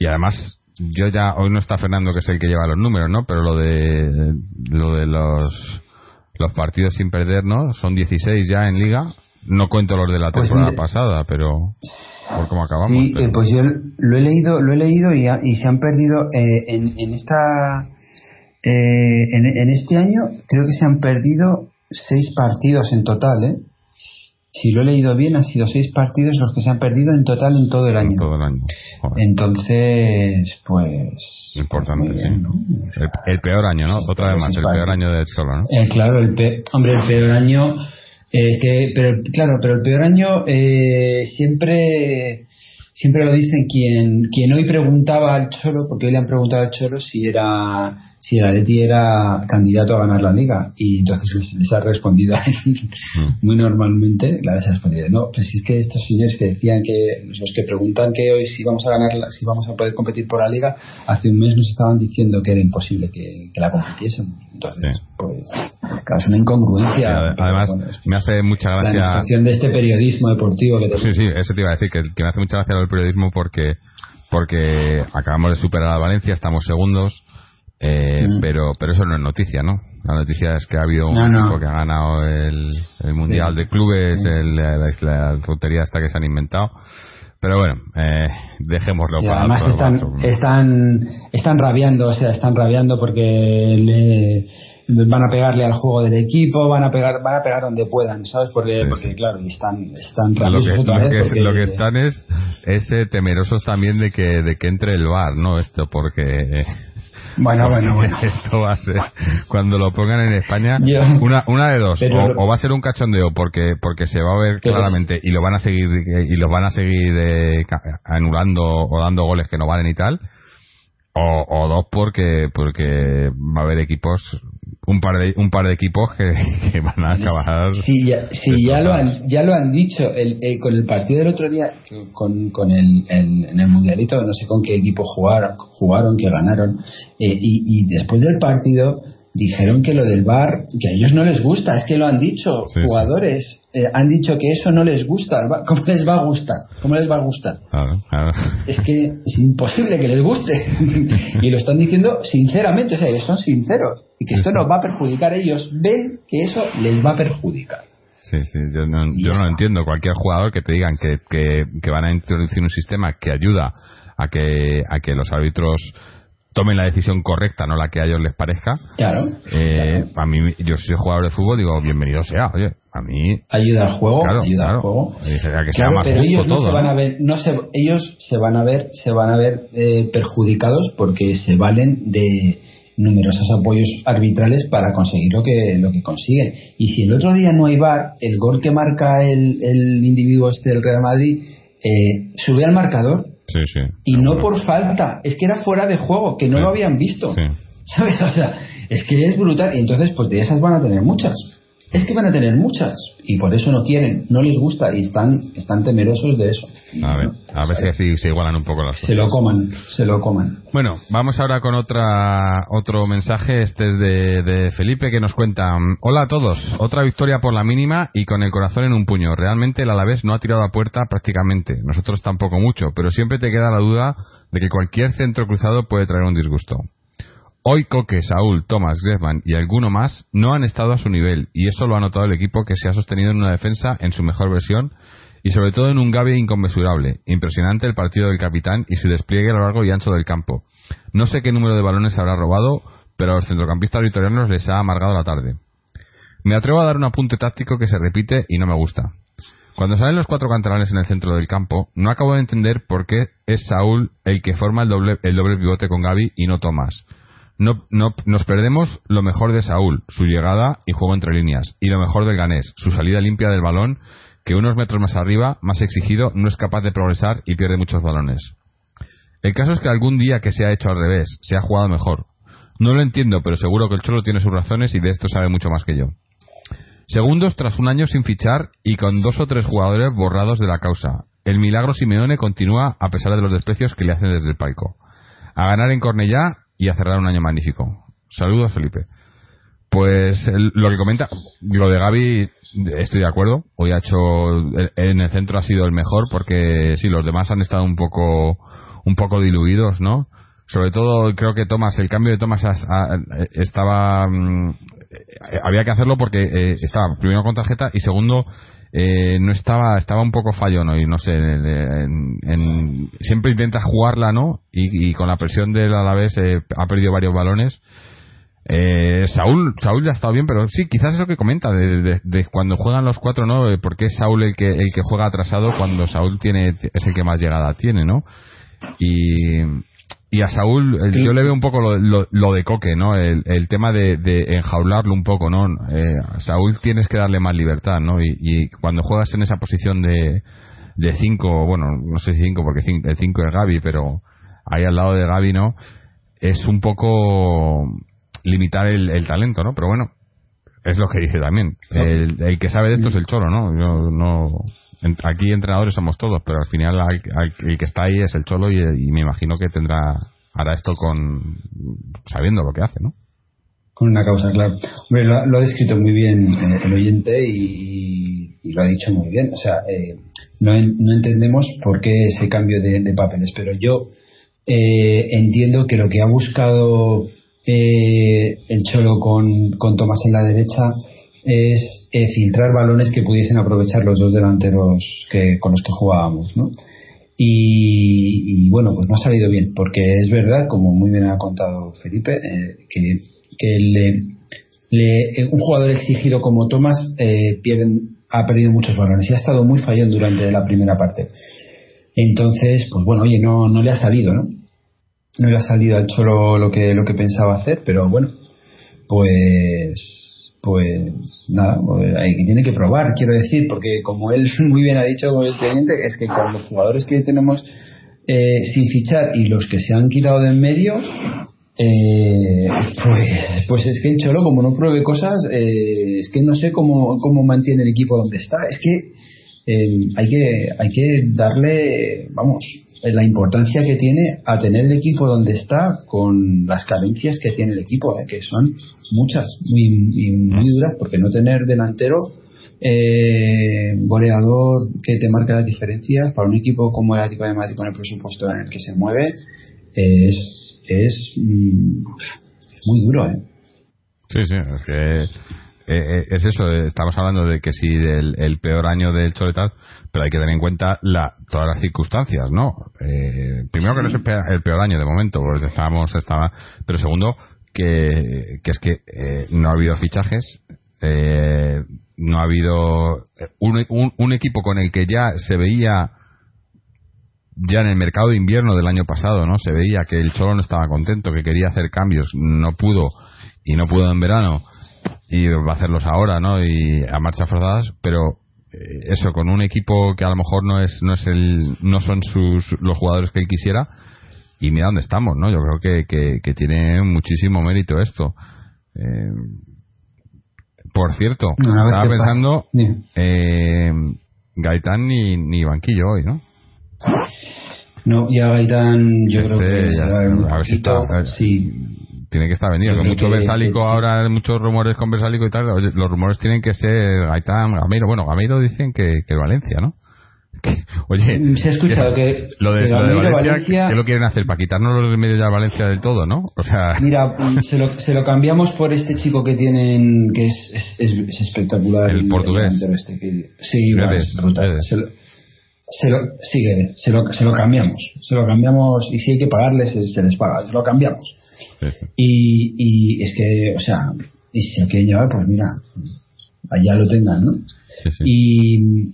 [SPEAKER 1] y además yo ya hoy no está Fernando que es el que lleva los números no pero lo de lo de los los partidos sin perder no son 16 ya en liga. No cuento los de la temporada pues, pasada pero por cómo acabamos
[SPEAKER 2] sí
[SPEAKER 1] pero...
[SPEAKER 2] eh, pues yo lo he leído lo he leído y, y se han perdido eh, en, en, esta eh, en, en, este año creo que se han perdido seis partidos en total eh si lo he leído bien, han sido seis partidos los que se han perdido en total en todo el año.
[SPEAKER 1] En todo el año.
[SPEAKER 2] Joder. Entonces, pues.
[SPEAKER 1] Importante,
[SPEAKER 2] bien,
[SPEAKER 1] sí.
[SPEAKER 2] ¿no?
[SPEAKER 1] El, el, peor año, ¿no? Otra vez más, el peor año de Cholo, ¿no?
[SPEAKER 2] Eh, claro, el pe hombre, el peor año. Eh, es que, pero claro, pero el peor año eh, siempre siempre lo dicen quien quien hoy preguntaba al Cholo, porque hoy le han preguntado al Cholo si era si el Atleti era candidato a ganar la liga. Y entonces les, ha respondido a él. Mm. muy normalmente les ha respondido. No pues es que estos señores que decían que los que preguntan que hoy si vamos a ganar si vamos a poder competir por la liga hace un mes nos estaban diciendo que era imposible que, que la competiesen entonces sí. pues claro, es una incongruencia.
[SPEAKER 1] Además bueno, me hace mucha gracia
[SPEAKER 2] la administración de este periodismo deportivo que
[SPEAKER 1] sí sí eso te iba a decir que, que me hace mucha gracia el periodismo porque porque acabamos de superar a Valencia estamos segundos eh, mm. pero pero eso no es noticia, ¿no? La noticia es que ha habido un
[SPEAKER 2] no,
[SPEAKER 1] equipo que ha ganado el, el Mundial sí. de Clubes, sí. el, la, la, tontería hasta que se han inventado. Pero bueno, eh, dejémoslo
[SPEAKER 2] sí,
[SPEAKER 1] para
[SPEAKER 2] además están,
[SPEAKER 1] otro.
[SPEAKER 2] están están rabiando, o sea, están rabiando porque le, van a pegarle al juego del equipo, van a pegar van a pegar donde puedan, ¿sabes? Porque, sí, porque claro, están están
[SPEAKER 1] lo que, lo, que, porque... lo que están es, es eh, temerosos también de que de que entre el bar, ¿no? Esto porque eh,
[SPEAKER 2] bueno, bueno, bueno.
[SPEAKER 1] Esto va a ser, cuando lo pongan en España,
[SPEAKER 2] Yo,
[SPEAKER 1] una, una de dos. O, o, va a ser un cachondeo porque, porque se va a ver claramente y lo van a seguir, y los van a seguir eh, anulando o dando goles que no valen y tal. O, o dos porque, porque va a haber equipos un par de un par de equipos que, que van a acabar
[SPEAKER 2] sí ya, sí, ya lo han ya lo han dicho el, con el partido del otro día con, con el, el, en el mundialito no sé con qué equipo jugaron jugaron que ganaron eh, y, y después del partido dijeron que lo del bar que a ellos no les gusta es que lo han dicho sí, jugadores sí. Eh, han dicho que eso no les gusta cómo les va a gustar cómo les va a gustar es que es imposible que les guste. Y lo están diciendo sinceramente o sea ellos son sinceros y que esto nos va a perjudicar ellos ven que eso les va a perjudicar.
[SPEAKER 1] Sí, sí, yo no, yo no entiendo. Cualquier jugador que te digan que, que, que van a introducir un sistema que ayuda a que, a que los árbitros tomen la decisión correcta, no la que a ellos les parezca.
[SPEAKER 2] Claro.
[SPEAKER 1] Eh, A mí, yo soy jugador de fútbol, digo, bienvenido sea. Oye, a mí.
[SPEAKER 2] Ayuda al juego,
[SPEAKER 1] Claro,
[SPEAKER 2] ayuda
[SPEAKER 1] claro.
[SPEAKER 2] al juego.
[SPEAKER 1] Eh, a que sea
[SPEAKER 2] Claro,
[SPEAKER 1] más
[SPEAKER 2] pero ellos no
[SPEAKER 1] todo,
[SPEAKER 2] se van
[SPEAKER 1] ¿no?
[SPEAKER 2] a ver, no se, ellos se van a ver, se van a ver eh, perjudicados porque se valen de numerosos apoyos arbitrales para conseguir lo que lo que consiguen. Y si el otro día no hay VAR, el gol que marca el, el individuo este del Real Madrid eh, sube al marcador
[SPEAKER 1] Sí, sí.
[SPEAKER 2] y no por falta, es que era fuera de juego, que no
[SPEAKER 1] Sí.
[SPEAKER 2] lo habían visto.
[SPEAKER 1] Sí.
[SPEAKER 2] ¿Sabes? O sea, es que es brutal. Y entonces, pues de esas van a tener muchas. Es que van a tener muchas. Y por eso no quieren, no les gusta y están, están temerosos de eso.
[SPEAKER 1] A ver, a ver si así se igualan un poco las
[SPEAKER 2] Se
[SPEAKER 1] cosas.
[SPEAKER 2] lo coman, se lo coman.
[SPEAKER 1] Bueno, vamos ahora con otra otro mensaje. Este es de, de Felipe que nos cuenta: Hola a todos. Otra victoria por la mínima y con el corazón en un puño. Realmente el Alavés no ha tirado a puerta prácticamente. Nosotros tampoco mucho, pero siempre te queda la duda de que cualquier centro cruzado puede traer un disgusto. Hoy Coque, Saúl, Tomás, Griezmann y alguno más no han estado a su nivel y eso lo ha notado el equipo que se ha sostenido en una defensa en su mejor versión y sobre todo en un Gavi inconmensurable. Impresionante el partido del capitán y su despliegue a lo largo y ancho del campo. No sé qué número de balones habrá robado, pero a los centrocampistas vitorianos les ha amargado la tarde. Me atrevo a dar un apunte táctico que se repite y no me gusta. Cuando salen los cuatro canteranes en el centro del campo, no acabo de entender por qué es Saúl el que forma el doble, el doble pivote con Gaby y no Tomás. No, no, nos perdemos lo mejor de Saúl, su llegada y juego entre líneas, y lo mejor del ganés, su salida limpia del balón, que unos metros más arriba, más exigido, no es capaz de progresar y pierde muchos balones. El caso es que algún día que se ha hecho al revés, se ha jugado mejor. No lo entiendo, pero seguro que el Cholo tiene sus razones y de esto sabe mucho más que yo. Segundos tras un año sin fichar y con dos o tres jugadores borrados de la causa. El milagro Simeone continúa a pesar de los desprecios que le hacen desde el palco. A ganar en Cornellá y a cerrar un año magnífico. Saludos, Felipe. Pues lo que comenta, lo de Gaby, estoy de acuerdo. Hoy ha hecho, en el centro ha sido el mejor porque sí, los demás han estado un poco, un poco diluidos, ¿no? Sobre todo creo que Tomás, el cambio de Tomás estaba, mm, eh, había que hacerlo porque eh, estaba primero con tarjeta y segundo eh, no estaba estaba un poco fallón hoy no sé en- en- siempre intenta jugarla no y, y con la presión del Alavés eh, ha perdido varios balones. Eh, Saúl Saúl ya ha estado bien pero sí quizás es lo que comenta de, de- de cuando juegan los cuatro no Eh, porque es Saúl el que el que juega atrasado cuando Saúl tiene es el que más llegada tiene no y y a Saúl eh, yo le veo un poco lo, lo- lo de Coque, ¿no? El, el tema de, de enjaularlo un poco, ¿no? Eh, a Saúl tienes que darle más libertad, ¿no? Y, y cuando juegas en esa posición de de cinco, bueno, no sé si cinco porque cin- el cinco es Gaby, pero ahí al lado de Gaby, ¿no? Es un poco limitar el, el talento, ¿no? Pero bueno, es lo que dice también. El, el que sabe de esto es el cholo, ¿no? Yo no aquí entrenadores somos todos, pero al final al- al- el que está ahí es el cholo y, y me imagino que tendrá hará esto con sabiendo lo que hace, ¿no?
[SPEAKER 2] Con una causa, claro. Hombre, lo, ha- lo ha descrito muy bien el oyente y, y lo ha dicho muy bien. O sea, eh, no, no entendemos por qué ese cambio de, de papeles, pero yo eh, entiendo que lo que ha buscado eh, el Cholo con, con Tomás en la derecha es eh, filtrar balones que pudiesen aprovechar los dos delanteros que, con los que jugábamos, ¿no? Y, y, bueno, pues no ha salido bien, porque es verdad, como muy bien ha contado Felipe, eh, que, le, le- un jugador exigido como Tomás eh, pierden- ha perdido muchos balones y ha estado muy fallón durante la primera parte. Entonces, pues bueno, oye, no, no le ha salido, ¿no? No le ha salido al Cholo lo que, lo que pensaba hacer, pero bueno, pues pues nada, pues hay, tiene que probar, quiero decir, porque como él muy bien ha dicho el teniente, es que con los jugadores que tenemos eh, sin fichar y los que se han quitado de en medio, eh, pues, pues es que el Cholo, como no pruebe cosas, eh, es que no sé cómo, cómo mantiene el equipo donde está. Es que eh, hay que hay que darle, vamos, la importancia que tiene a tener el equipo donde está con las carencias que tiene el equipo, eh, que son muchas, muy, muy duras, porque no tener delantero eh, goleador que te marque las diferencias para un equipo como el Atlético de Madrid con el presupuesto en el que se mueve eh, es, es mm, muy duro, ¿eh?
[SPEAKER 1] Sí, sí, es que eh, es eso, eh, estamos hablando de que si del el peor año del Cholo y tal, pero hay que tener en cuenta la, todas las circunstancias, ¿no? Eh, primero que no es el peor, el peor año de momento, porque estábamos, estaba, pero segundo, que, que es que eh, no ha habido fichajes, eh, no ha habido un, un, un equipo con el que ya se veía ya en el mercado de invierno del año pasado, ¿no? Se veía que el Cholo no estaba contento, que quería hacer cambios, no pudo y no pudo en verano y va a hacerlos ahora, ¿no? Y a marchas forzadas, pero eh, eso con un equipo que a lo mejor no es no es el no son sus los jugadores que él quisiera y mira dónde estamos, ¿no? Yo creo que, que, que tiene muchísimo mérito esto. Eh, por cierto,
[SPEAKER 2] No,
[SPEAKER 1] estaba pensando eh, Gaitán ni, ni banquillo hoy, ¿no?
[SPEAKER 2] No, ya Gaitán, yo
[SPEAKER 1] Este
[SPEAKER 2] creo que
[SPEAKER 1] ya
[SPEAKER 2] a ver
[SPEAKER 1] está,
[SPEAKER 2] un
[SPEAKER 1] a ver si
[SPEAKER 2] Sí,
[SPEAKER 1] Tiene que estar vendido.
[SPEAKER 2] Creo
[SPEAKER 1] mucho
[SPEAKER 2] que
[SPEAKER 1] Versálico
[SPEAKER 2] sí,
[SPEAKER 1] ahora, muchos rumores con Versálico y tal. Oye, los rumores tienen que ser Gaitán, Gameiro. Bueno, Gameiro dicen que, que Valencia, ¿no? Que- oye,
[SPEAKER 2] Se ha escuchado que-
[SPEAKER 1] lo de,
[SPEAKER 2] que
[SPEAKER 1] lo de
[SPEAKER 2] Gameiro,
[SPEAKER 1] Valencia,
[SPEAKER 2] Valencia-
[SPEAKER 1] ¿qué lo quieren hacer? ¿Para quitarnos los medios de Valencia del todo, no? O sea,
[SPEAKER 2] Mira, se lo, se lo cambiamos por este chico que tienen, que es, es, es- es espectacular.
[SPEAKER 1] El portugués.
[SPEAKER 2] este, que- sí, es brutal.
[SPEAKER 1] Guedes.
[SPEAKER 2] Se lo, se lo, sí, se lo, se lo cambiamos. Se lo cambiamos y si hay que pagarles, se, se les paga. Se lo cambiamos.
[SPEAKER 1] Sí, sí.
[SPEAKER 2] Y, y es que, o sea, y si hay que llevar, pues mira, allá lo tengan, ¿no?
[SPEAKER 1] Sí, sí.
[SPEAKER 2] Y,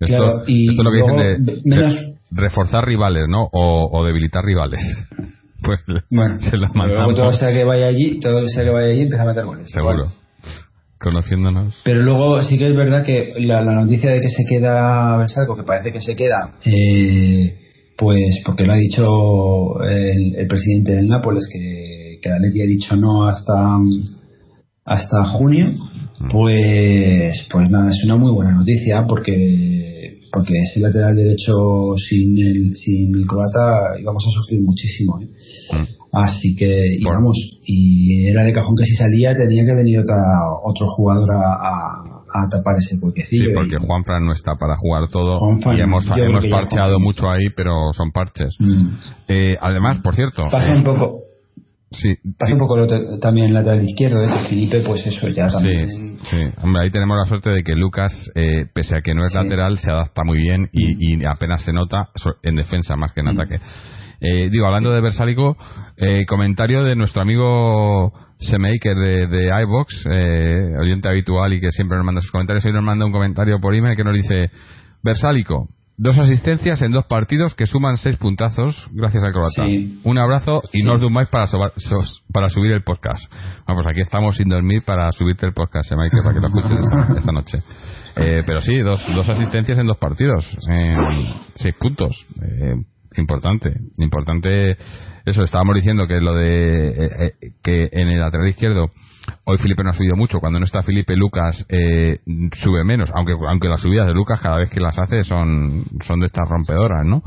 [SPEAKER 1] esto,
[SPEAKER 2] claro, y
[SPEAKER 1] esto es lo que
[SPEAKER 2] luego,
[SPEAKER 1] dicen de,
[SPEAKER 2] menos,
[SPEAKER 1] de reforzar rivales, ¿no? O, o debilitar rivales. Pues
[SPEAKER 2] bueno,
[SPEAKER 1] se las
[SPEAKER 2] luego
[SPEAKER 1] mandamos.
[SPEAKER 2] todo sea que vaya allí, todo sea que vaya allí empieza a meter goles.
[SPEAKER 1] Seguro. Conociéndonos.
[SPEAKER 2] Pero luego sí que es verdad que la, la noticia de que se queda Bersalco, que parece que se queda, eh, pues porque lo ha dicho el, el presidente del Nápoles, que, que la Leti ha dicho no hasta, hasta junio, pues, pues nada, es una muy buena noticia porque, porque ese lateral derecho sin el, sin el croata íbamos a sufrir muchísimo. ¿eh? Así que, y vamos, y era de cajón que si salía tenía que venir otra, otro jugador a, a- a tapar ese
[SPEAKER 1] Sí,
[SPEAKER 2] huequecillo.
[SPEAKER 1] porque
[SPEAKER 2] Y-
[SPEAKER 1] Juanfran no está para jugar todo
[SPEAKER 2] Juanfran,
[SPEAKER 1] y hemos, hemos parcheado mucho ahí, pero son parches.
[SPEAKER 2] Mm.
[SPEAKER 1] Eh, además, por cierto,
[SPEAKER 2] Pasa
[SPEAKER 1] eh,
[SPEAKER 2] un poco,
[SPEAKER 1] sí,
[SPEAKER 2] pasa un poco lo también el lateral izquierdo, ¿eh? Felipe, pues eso ya también.
[SPEAKER 1] Sí, sí. Hombre, ahí tenemos la suerte de que Lucas, eh, pese a que no es
[SPEAKER 2] Sí.
[SPEAKER 1] lateral, se adapta muy bien y, y apenas se nota en defensa más que en
[SPEAKER 2] Mm.
[SPEAKER 1] ataque. Eh, digo, hablando de Versálico, eh, comentario de nuestro amigo Semaker de, de iBox, eh, oyente habitual y que siempre nos manda sus comentarios. Hoy nos manda un comentario por email que nos dice: Versálico, dos asistencias en dos partidos que suman seis puntazos gracias al croata.
[SPEAKER 2] Sí.
[SPEAKER 1] Un abrazo y no os durmáis para, sos- para subir el podcast. Vamos, aquí estamos sin dormir para subirte el podcast, Semaker, para que lo escuches esta, esta noche. Eh, pero sí, dos, dos asistencias en dos partidos, eh, seis puntos. Eh, importante, importante. Eso estábamos diciendo que lo de eh, eh, que en el lateral izquierdo hoy Felipe no ha subido mucho. Cuando no está Felipe, Lucas eh, sube menos, aunque aunque las subidas de Lucas cada vez que las hace son son de estas rompedoras, ¿no?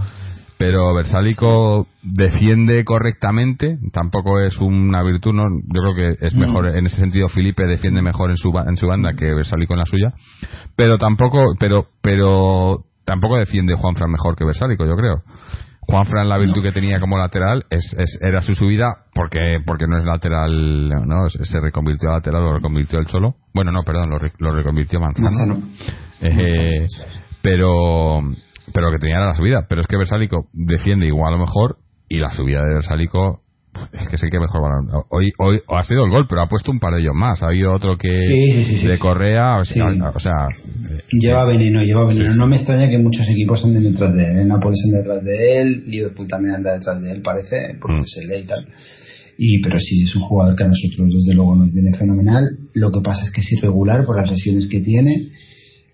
[SPEAKER 1] Pero Versálico defiende correctamente, tampoco es una virtud, ¿no? Yo creo que es mejor, en ese sentido Felipe defiende mejor en su, en su banda que Versálico en la suya, pero tampoco, pero, pero tampoco defiende Juanfran mejor que Versálico, yo creo. Juanfran la virtud que tenía como lateral es, es- era su subida porque porque no es lateral, no se se reconvirtió a lateral, lo reconvirtió el Cholo. Bueno, no, perdón, lo, re- lo reconvirtió Manzano.
[SPEAKER 2] Manzano.
[SPEAKER 1] Eh, pero pero lo que tenía era la subida. Pero es que Versálico defiende igual o mejor y la subida de Versálico es que es el que mejor balón. Hoy, hoy ha sido el gol, pero ha puesto un par de ellos más. Ha habido otro que
[SPEAKER 2] Sí, sí, sí, sí,
[SPEAKER 1] de. Correa, o
[SPEAKER 2] Sí.
[SPEAKER 1] sea, o sea,
[SPEAKER 2] Lleva veneno, lleva veneno. No me extraña que muchos equipos anden detrás de él. El Nápoles anda detrás de él, Liverpool también anda detrás de él, parece, porque
[SPEAKER 1] Mm.
[SPEAKER 2] se lee y tal. Y, pero sí, es un jugador que a nosotros desde luego nos viene fenomenal. Lo que pasa es que es irregular por las lesiones que tiene.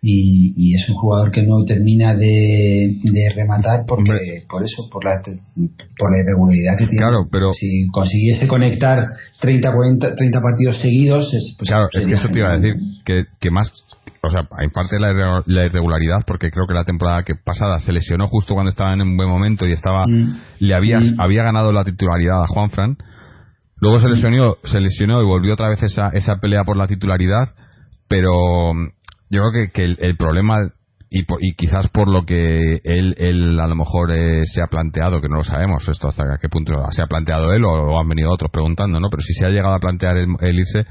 [SPEAKER 2] Y, y es un jugador que no termina de, de rematar porque
[SPEAKER 1] Hombre.
[SPEAKER 2] por eso, por la, por la irregularidad que tiene.
[SPEAKER 1] Claro, pero-
[SPEAKER 2] si consiguiese conectar 30, 40, 30 partidos seguidos, es, pues
[SPEAKER 1] Claro, es que eso te iba a decir, que, que más, o sea, hay parte la, la irregularidad, porque creo que la temporada que pasada se lesionó justo cuando estaba en un buen momento y estaba,
[SPEAKER 2] Mm.
[SPEAKER 1] le había,
[SPEAKER 2] Mm.
[SPEAKER 1] había ganado la titularidad a Juanfran, luego se lesionó, se lesionó y volvió otra vez esa, esa pelea por la titularidad, pero mm, yo creo que, que el, problema y, y quizás por lo que él, él a lo mejor eh, se ha planteado, que no lo sabemos esto hasta qué punto se ha planteado él o, han venido otros preguntando, ¿no? Pero si se ha llegado a plantear el, el irse,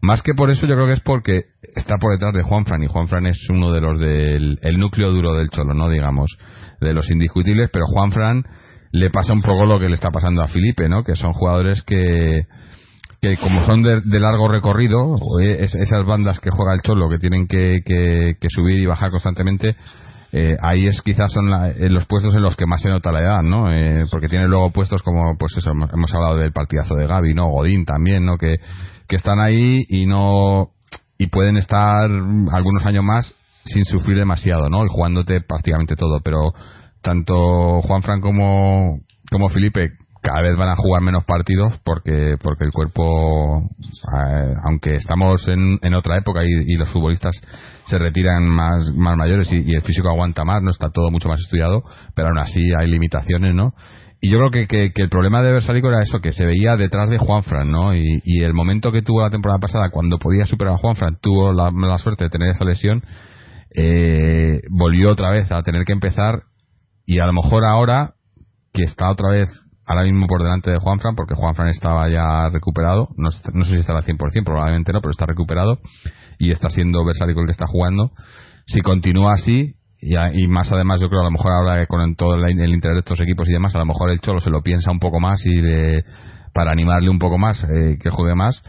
[SPEAKER 1] Más que por eso, yo creo que es porque está por detrás de Juanfran y Juanfran es uno de los del el núcleo duro del Cholo, ¿no? Digamos, de los indiscutibles, pero Juanfran le pasa un poco lo que le está pasando a Felipe, ¿no? Que son jugadores que que como son de, largo recorrido, esas bandas que juega el Cholo que tienen que, subir y bajar constantemente, eh, ahí es quizás son en los puestos en los que más se nota la edad, ¿no? Eh, porque tiene luego puestos como, pues eso, hemos hablado del partidazo de Gaby, ¿no? Godín también, ¿no? Que, están ahí y no y pueden estar algunos años más sin sufrir demasiado, ¿no? Y jugándote prácticamente todo, pero tanto Juan Fran como como Felipe cada vez van a jugar menos partidos porque porque el cuerpo eh, aunque estamos en, en otra época y, los futbolistas se retiran más más mayores y, el físico aguanta más no está todo mucho más estudiado pero aún así hay limitaciones no y yo creo que, que, el problema de Versálico era eso, que se veía detrás de Juanfran, ¿no? Y, y, el momento que tuvo la temporada pasada, cuando podía superar a Juanfran, tuvo la, la suerte de tener esa lesión, eh, volvió otra vez a tener que empezar y a lo mejor ahora, que está otra vez ahora mismo por delante de Juanfran, porque Juanfran estaba ya recuperado, no, no sé si estará al 100%, probablemente no, pero está recuperado y está siendo Versálico el que está jugando. Si continúa así, y, más además yo creo a lo mejor ahora con todo el, interés de estos equipos y demás a lo mejor el Cholo se lo piensa un poco más y para animarle un poco más eh, que juegue más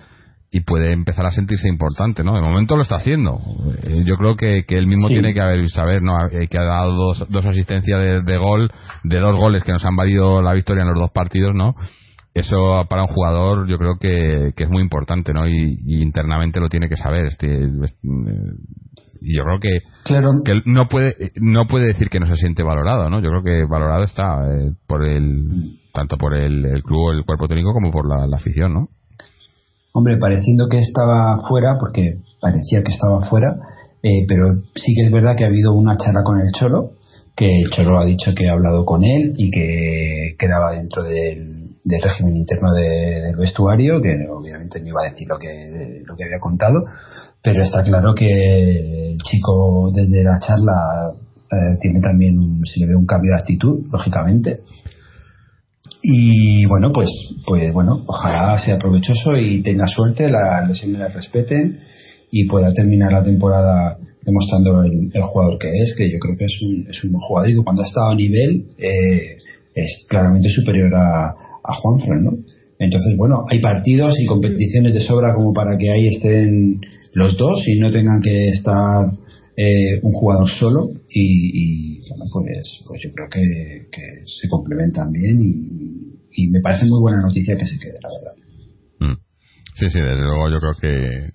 [SPEAKER 1] y puede empezar a sentirse importante no de momento lo está haciendo. Eh, yo creo que, que él mismo tiene que haber saber no eh, que ha dado dos, dos asistencias de, gol de dos goles que nos han valido la victoria en los dos partidos no eso para un jugador yo creo que, que es muy importante no y, internamente lo tiene que saber este, y yo creo que, que no puede no puede decir que no se siente valorado no yo creo que valorado está eh, por el tanto por el, el club el cuerpo técnico como por la, afición no
[SPEAKER 2] hombre pareciendo que estaba fuera porque parecía que estaba fuera eh, pero sí que es verdad que ha habido una charla con el cholo que el cholo ha dicho que ha hablado con él y que quedaba dentro del, régimen interno del vestuario que obviamente no iba a decir lo que lo que había contado pero está claro que el chico desde la charla eh, tiene también, se le ve un cambio de actitud, lógicamente. Y bueno, pues, pues bueno, ojalá sea provechoso y tenga suerte, la lesiones la respeten y pueda terminar la temporada demostrando el, jugador que es, que yo creo que es un, es un buen jugador y cuando ha estado a nivel eh, es claramente superior a, a Juanfran, ¿no? Entonces, bueno, hay partidos y competiciones de sobra como para que ahí estén los dos y no tengan que estar eh, un jugador solo y, bueno pues pues yo creo que, se complementan bien y, me parece muy buena noticia que se quede la verdad
[SPEAKER 1] mm. sí sí desde luego yo creo que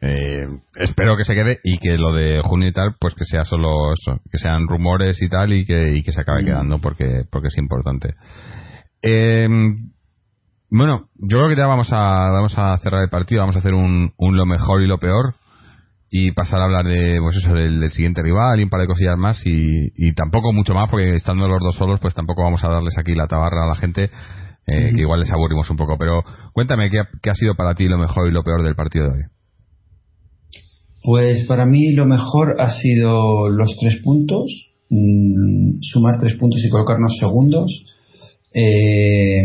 [SPEAKER 1] eh, espero que se quede y que lo de junio y tal pues que sea solo eso que sean rumores y tal y que, y que se acabe mm. quedando porque porque es importante eh, bueno, yo creo que ya vamos a, vamos a cerrar el partido, vamos a hacer un, un lo mejor y lo peor y pasar a hablar de pues eso del, siguiente rival y un par de cosillas más y, y, tampoco mucho más porque estando los dos solos pues tampoco vamos a darles aquí la tabarra a la gente eh, que igual les aburrimos un poco. Pero cuéntame ¿qué, qué ha sido para ti lo mejor y lo peor del partido de hoy
[SPEAKER 2] pues para mí lo mejor ha sido los tres puntos mm, sumar tres puntos y colocarnos segundos. Eh,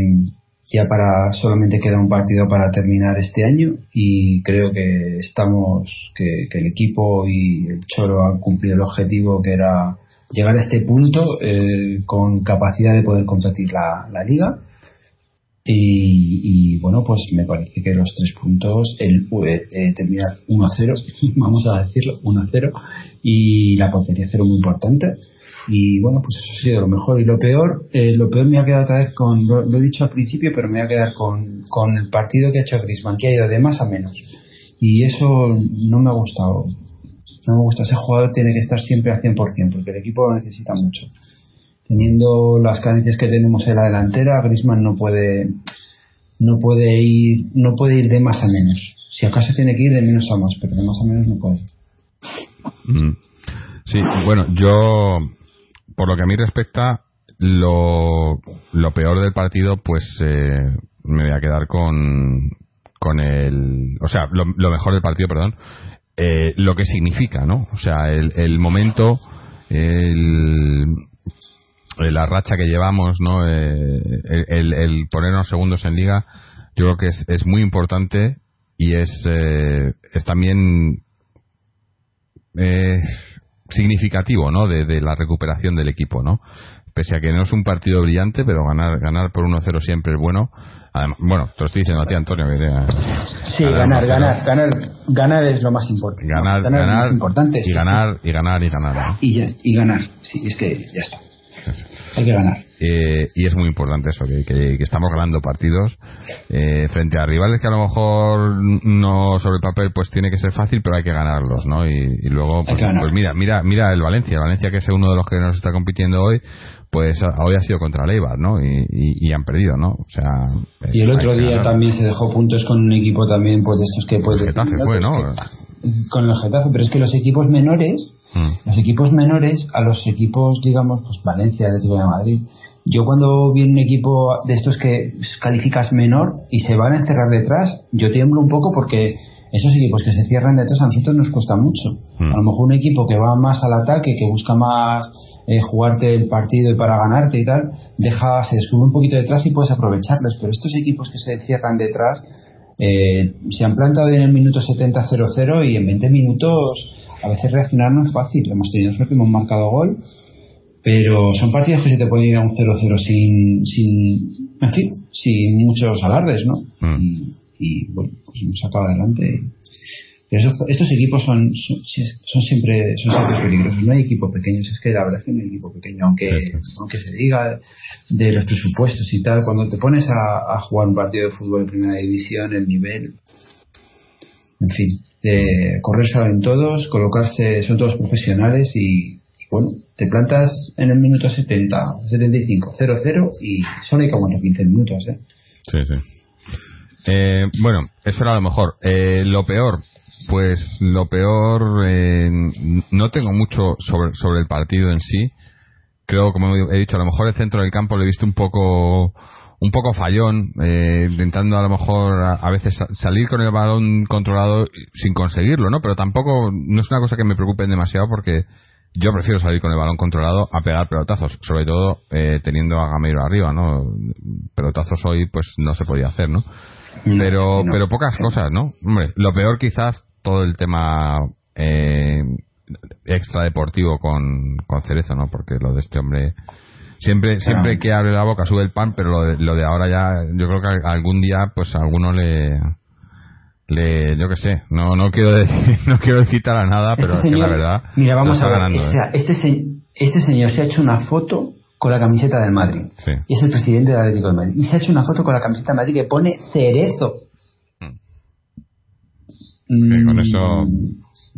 [SPEAKER 2] ya para solamente queda un partido para terminar este año y creo que estamos que, el equipo y el Choro han cumplido el objetivo que era llegar a este punto eh, con capacidad de poder competir la, liga. Y, bueno pues me parece que los tres puntos el eh, terminar 1-0 vamos a decirlo 1-0 y la potencia cero muy importante y bueno, pues eso ha sido lo mejor. Y lo peor, eh, lo peor me ha quedado otra vez con, lo, he dicho al principio, pero me va a quedar con, con el partido que ha hecho Griezmann, que ha ido de más a menos. Y eso no me ha gustado. No me gusta. Ese jugador tiene que estar siempre al 100%, porque el equipo lo necesita mucho. Teniendo las carencias que tenemos en la delantera, Griezmann no puede, no puede ir, no puede ir de más a menos. Si acaso tiene que ir de menos a más, pero de más a menos no puede.
[SPEAKER 1] Mm. Sí, bueno, yo por lo que a mí respecta, lo, lo peor del partido, pues eh, me voy a quedar con, con el. O sea, lo, mejor del partido, perdón, eh, lo que significa, ¿no? O sea, el, el momento, el, la racha que llevamos, ¿no? Eh, el, el, ponernos segundos en liga, yo creo que es, es muy importante y es, eh, es también eh, significativo, ¿no? De, de la recuperación del equipo, ¿no? Pese a que no es un partido brillante, pero ganar ganar por 1-0 siempre es bueno. Además, bueno, te lo estoy diciendo a ti, Antonio. Que
[SPEAKER 2] Sí, ganar, ganar, ganar, ganar es lo más importante.
[SPEAKER 1] ganar,
[SPEAKER 2] es lo
[SPEAKER 1] ganar
[SPEAKER 2] más importante.
[SPEAKER 1] y ganar y ganar y ganar. ¿no?
[SPEAKER 2] Y, ya- y ganar, sí, es que ya está. Hay que ganar.
[SPEAKER 1] Eh, y es muy importante eso, que, que- que estamos ganando partidos eh, frente a rivales que a lo mejor no sobre el papel pues tiene que ser fácil, pero hay que ganarlos, ¿no? Y, y luego, pues, pues mira, mira, mira el Valencia, el Valencia que es uno de los que nos está compitiendo hoy, pues hoy ha sido contra el Eibar, ¿no? Y, y- y han perdido, ¿no? O sea,
[SPEAKER 2] Y el otro día
[SPEAKER 1] ganar.
[SPEAKER 2] también se dejó puntos con un equipo también, pues de estos que puede.
[SPEAKER 1] Getafe fue, ¿no?
[SPEAKER 2] Con el Getafe, pero es que los equipos menores,
[SPEAKER 1] Mm.
[SPEAKER 2] los equipos menores a los equipos, digamos, pues Valencia, Atlético de Madrid. Yo cuando vi un equipo de estos que calificas menor y se van a encerrar detrás, yo tiemblo un poco porque esos equipos que se cierran detrás a nosotros nos cuesta mucho.
[SPEAKER 1] Mm.
[SPEAKER 2] A lo mejor un equipo que va más al ataque, que busca más eh, jugarte el partido y para ganarte y tal, deja, se descubre un poquito detrás y puedes aprovecharles. Pero estos equipos que se cierran detrás, eh, se han plantado en el minuto 70-0-0 y en 20 minutos a veces reaccionar no es fácil. Hemos tenido suerte, hemos marcado gol, pero son partidos que se te pueden ir a un 0-0 sin, sin, en fin, sin muchos alardes, ¿no?
[SPEAKER 1] Mm.
[SPEAKER 2] Y, y, bueno, pues hemos sacado adelante. Pero esos- estos equipos son, son, son siempre son siempre peligrosos. No hay equipos pequeños, es que la verdad es que no hay equipo pequeño, aunque, aunque se diga de los presupuestos y tal, cuando te pones a, a jugar un partido de fútbol en primera división, el nivel, en fin, de correr saben todos, colocarse, son todos profesionales y, y bueno, te plantas en el minuto 70, 75, 0-0 y solo hay que aguantar 15 minutos, ¿eh?
[SPEAKER 1] Sí, sí. Eh, bueno, eso era lo mejor. Eh, lo peor, pues lo peor, eh, no tengo mucho sobre, sobre el partido en sí. Creo, como he dicho, a lo mejor el centro del campo lo he visto un poco un poco fallón, eh, intentando a lo mejor a, a veces sa- salir con el balón controlado sin conseguirlo, ¿no? Pero tampoco, no es una cosa que me preocupe demasiado porque yo prefiero salir con el balón controlado a pegar pelotazos, sobre todo eh, teniendo a Gameiro arriba, ¿no? Pelotazos hoy pues no se podía hacer, ¿no? Pero,
[SPEAKER 2] No.
[SPEAKER 1] pero pocas cosas, ¿no? Hombre, lo peor quizás todo el tema eh, extradeportivo con, con Cerezo, ¿no? Porque lo de este hombre siempre siempre que abre la boca sube el pan, pero lo de, lo de ahora ya yo creo que algún día pues a alguno le le yo qué sé, no no quiero decir no quiero citar a nada, pero es que la verdad
[SPEAKER 2] mira, vamos a ver,
[SPEAKER 1] ganando,
[SPEAKER 2] o
[SPEAKER 1] ¿eh?
[SPEAKER 2] este, se- este señor se ha hecho una foto con la camiseta del Madrid.
[SPEAKER 1] Sí.
[SPEAKER 2] Y es el presidente del Atlético de Madrid. Y se ha hecho una foto con la camiseta del Madrid que pone cerezo.
[SPEAKER 1] Con
[SPEAKER 2] Mm,
[SPEAKER 1] eso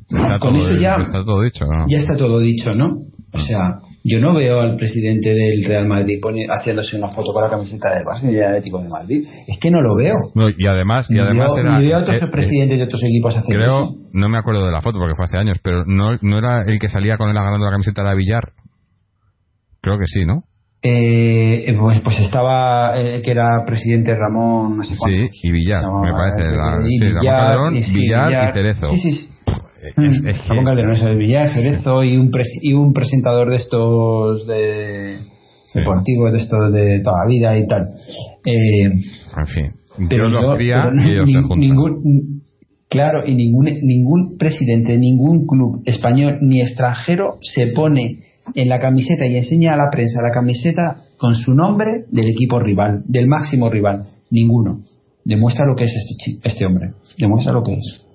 [SPEAKER 1] está,
[SPEAKER 2] con
[SPEAKER 1] todo,
[SPEAKER 2] eso ya,
[SPEAKER 1] está todo dicho, ¿no?
[SPEAKER 2] ya está todo dicho, ¿no? O sea, yo no veo al presidente del Real Madrid poni- haciéndose una foto con la camiseta del Barça y del Atlético de Madrid. Es que no lo veo.
[SPEAKER 1] No, y además y además era
[SPEAKER 2] ni veo a otros
[SPEAKER 1] eh, eh,
[SPEAKER 2] presidentes de otros equipos hacer
[SPEAKER 1] creo
[SPEAKER 2] eso.
[SPEAKER 1] no me acuerdo de la foto porque fue hace años pero no, no era el que salía con él agarrando la camiseta de Villar creo que sí no
[SPEAKER 2] Eh, pues, pues estaba el que era presidente Ramón, no sé
[SPEAKER 1] sí
[SPEAKER 2] cuántos.
[SPEAKER 1] y Villar me parece
[SPEAKER 2] eh,
[SPEAKER 1] la,
[SPEAKER 2] y
[SPEAKER 1] sí, Ramón
[SPEAKER 2] Villar,
[SPEAKER 1] Calderón
[SPEAKER 2] y sí,
[SPEAKER 1] Villar, y Cerezo
[SPEAKER 2] Sí, sí, sí.
[SPEAKER 1] Es-
[SPEAKER 2] Mm,
[SPEAKER 1] es
[SPEAKER 2] Ramón Calderón, eso es Villar, Cerezo y un, pres- y un presentador de estos de
[SPEAKER 1] Sí.
[SPEAKER 2] deportivos de estos de toda la vida y tal. Eh,
[SPEAKER 1] en fin
[SPEAKER 2] pero
[SPEAKER 1] Dios los cría
[SPEAKER 2] pero
[SPEAKER 1] y ellos
[SPEAKER 2] ni-
[SPEAKER 1] se juntan
[SPEAKER 2] ningún claro y ningún ningún presidente de ningún club español ni extranjero se pone en la camiseta y enseña a la prensa la camiseta con su nombre del equipo rival del máximo rival ninguno demuestra lo que es este este hombre demuestra lo que es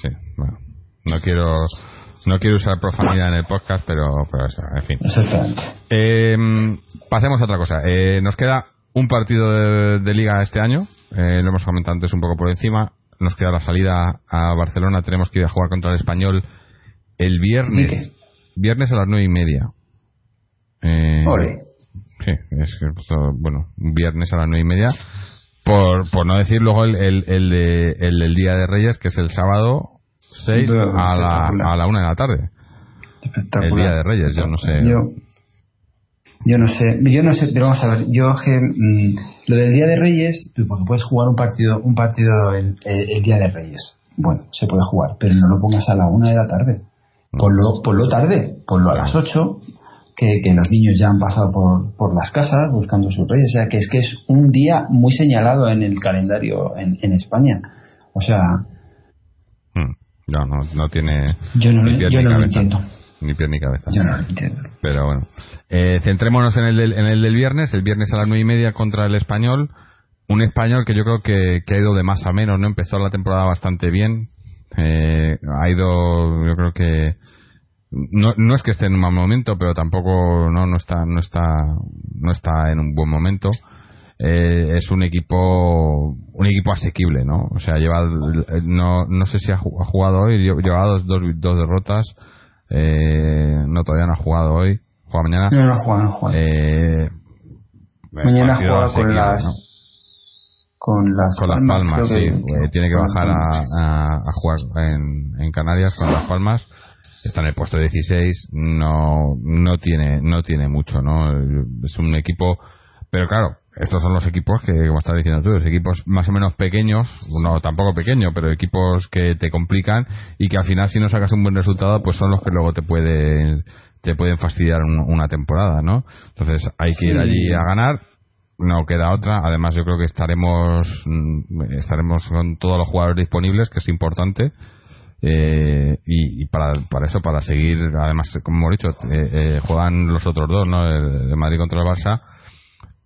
[SPEAKER 1] sí bueno no quiero no quiero usar profanidad en el podcast pero pero eso, en fin
[SPEAKER 2] exactamente
[SPEAKER 1] Eh, pasemos a otra cosa. Eh, nos queda un partido de, de liga este año. Eh, lo hemos comentado antes un poco por encima. Nos queda la salida a Barcelona. Tenemos que ir a jugar contra el español el
[SPEAKER 2] ¿Y
[SPEAKER 1] viernes. Viernes a las nueve y media. Eh,
[SPEAKER 2] Ole.
[SPEAKER 1] Sí, es que esto, bueno, viernes a las nueve y media. Por, por no decir luego el, el, el, de- el del Día de Reyes, que es el sábado 6
[SPEAKER 2] Pero
[SPEAKER 1] a la, a la una de la tarde. El Día de Reyes, yo no sé.
[SPEAKER 2] yo yo no sé yo no sé pero vamos a ver yo que mm, lo del día de Reyes tú, porque puedes jugar un partido un partido el, el- el día de Reyes bueno se puede jugar pero no lo pongas a la una de la tarde ponlo ponlo tarde ponlo a las ocho que, que los niños ya han pasado por, por las casas buscando sus reyes o sea que es que es un día muy señalado en el calendario en, en España o sea.
[SPEAKER 1] Hmm. No, no, no tiene.
[SPEAKER 2] Yo no,
[SPEAKER 1] ni
[SPEAKER 2] yo
[SPEAKER 1] ni
[SPEAKER 2] no lo
[SPEAKER 1] cabeza.
[SPEAKER 2] entiendo.
[SPEAKER 1] Ni pie ni cabeza.
[SPEAKER 2] Yo no lo entiendo.
[SPEAKER 1] Pero bueno. Eh, centrémonos en el, del, en el del viernes. El viernes a las nueve y media contra el español. Un español que yo creo que, que ha ido de más a menos, ¿no? Empezó la temporada bastante bien. Eh, ha ido, yo creo que. No, no es que esté en un mal momento, pero tampoco no, no está no está no está en un buen momento. Eh, es un equipo un equipo asequible, ¿no? O sea, lleva no no sé si ha ju- ha jugado hoy, lle- lleva dos, dos, dos derrotas. Eh, no todavía no ha jugado hoy, juega mañana.
[SPEAKER 2] No, no juega, no juega.
[SPEAKER 1] Eh,
[SPEAKER 2] Mañana juega con las. Con las
[SPEAKER 1] con las
[SPEAKER 2] Palmas,
[SPEAKER 1] sí. tiene que bajar a, a- a jugar en, en Canarias con las palmas. Está en el puesto 16, no, no tiene, no tiene mucho, ¿no? Es un equipo, pero claro, estos son los equipos que, como estás diciendo tú, los equipos más o menos pequeños, no tampoco pequeño, pero equipos que te complican y que al final si no sacas un buen resultado, pues son los que luego te pueden, te pueden fastidiar un- una temporada, ¿no? Entonces hay que ir allí a ganar, no queda otra. Además, yo creo que estaremos mm, estaremos con todos los jugadores disponibles, que es importante. Eh, y, para, para eso, para seguir, además, como hemos dicho, eh, eh, juegan los otros dos, ¿no? El, el Madrid contra el Barça.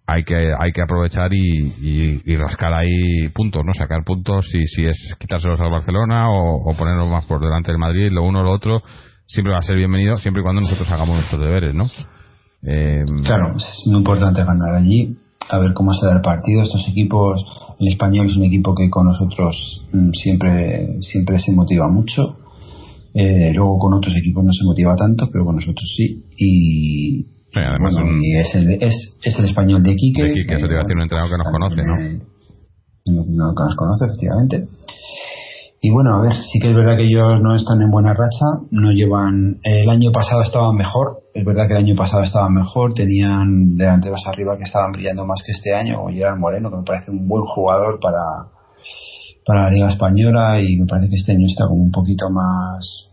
[SPEAKER 1] Hay que, hay que aprovechar y, y, y rascar ahí puntos, ¿no? Sacar puntos y si es quitárselos al Barcelona o, o ponerlos más por delante del Madrid, lo uno o lo otro, siempre va a ser bienvenido, siempre y cuando nosotros hagamos nuestros deberes, ¿no? Eh,
[SPEAKER 2] Claro, es muy importante ganar allí, a ver cómo se da el partido. Estos equipos, el español es un equipo que con nosotros mm, siempre, siempre se motiva mucho. Eh, luego con otros equipos no se motiva tanto, pero con nosotros sí. Y,
[SPEAKER 1] Sí, además
[SPEAKER 2] bueno,
[SPEAKER 1] un-
[SPEAKER 2] y es, el, es, es el español de Quique.
[SPEAKER 1] De Quique, te iba a decir, un entrenador que nos conoce, ¿no?
[SPEAKER 2] ¿no? No, que nos conoce, efectivamente. Y bueno, a ver, sí que es verdad que ellos no están en buena racha, no llevan. El año pasado estaban mejor, es verdad que el año pasado estaban mejor, tenían delanteros arriba que estaban brillando más que este año, como Gerard Moreno, que me parece un buen jugador para, para la Liga Española y me parece que este año está como un poquito más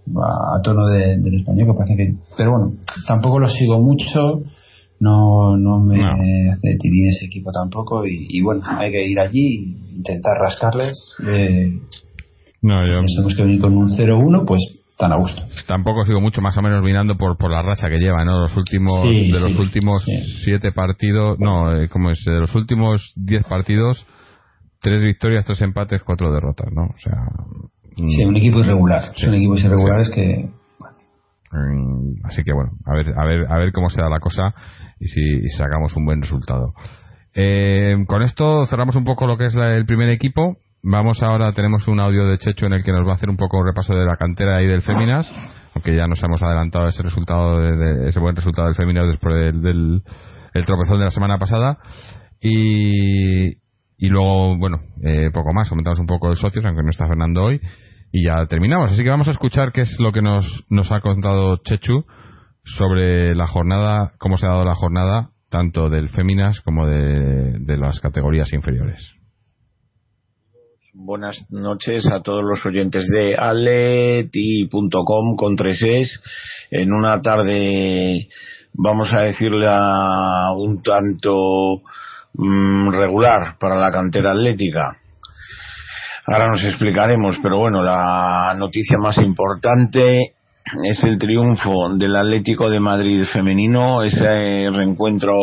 [SPEAKER 2] a, tono de- del español, que parece que. Pero bueno, tampoco lo sigo mucho, no, no me
[SPEAKER 1] No.
[SPEAKER 2] hace tirir ese equipo tampoco y, y bueno, hay que ir allí e intentar rascarles. Eh,
[SPEAKER 1] no, yo
[SPEAKER 2] tenemos que venir con un 0-1, pues tan a gusto.
[SPEAKER 1] tampoco sigo mucho más o menos mirando por, por la racha que lleva, ¿no? Los últimos,
[SPEAKER 2] Sí,
[SPEAKER 1] de los
[SPEAKER 2] sí,
[SPEAKER 1] últimos
[SPEAKER 2] sí.
[SPEAKER 1] siete partidos, no, eh, ¿cómo es? De los últimos diez partidos, tres victorias, tres empates, cuatro derrotas, ¿no? O sea, mm,
[SPEAKER 2] Sí, un equipo irregular.
[SPEAKER 1] Sí.
[SPEAKER 2] Son equipos irregulares que.
[SPEAKER 1] mm, así que bueno, a ver, a ver, a ver cómo se da la cosa y si, y si sacamos un buen resultado. Eh, con esto cerramos un poco lo que es la- el primer equipo. Vamos ahora, tenemos un audio de Checho en el que nos va a hacer un poco un repaso de la cantera y del Féminas, aunque ya nos hemos adelantado ese resultado, de, ese buen resultado del Féminas después del, del el tropezón de la semana pasada. Y, y luego, bueno, eh, poco más, comentamos un poco de socios, aunque no está Fernando hoy, y ya terminamos. Así que vamos a escuchar qué es lo que nos, nos ha contado Chechu sobre la jornada, cómo se ha dado la jornada, tanto del Féminas como de, de las categorías inferiores.
[SPEAKER 3] Buenas noches a todos los oyentes de aleti.com con tres es. En una tarde, vamos a decirle a un tanto mm, regular para la cantera atlética. Ahora nos explicaremos, pero bueno, la noticia más importante es el triunfo del Atlético de Madrid femenino, ese reencuentro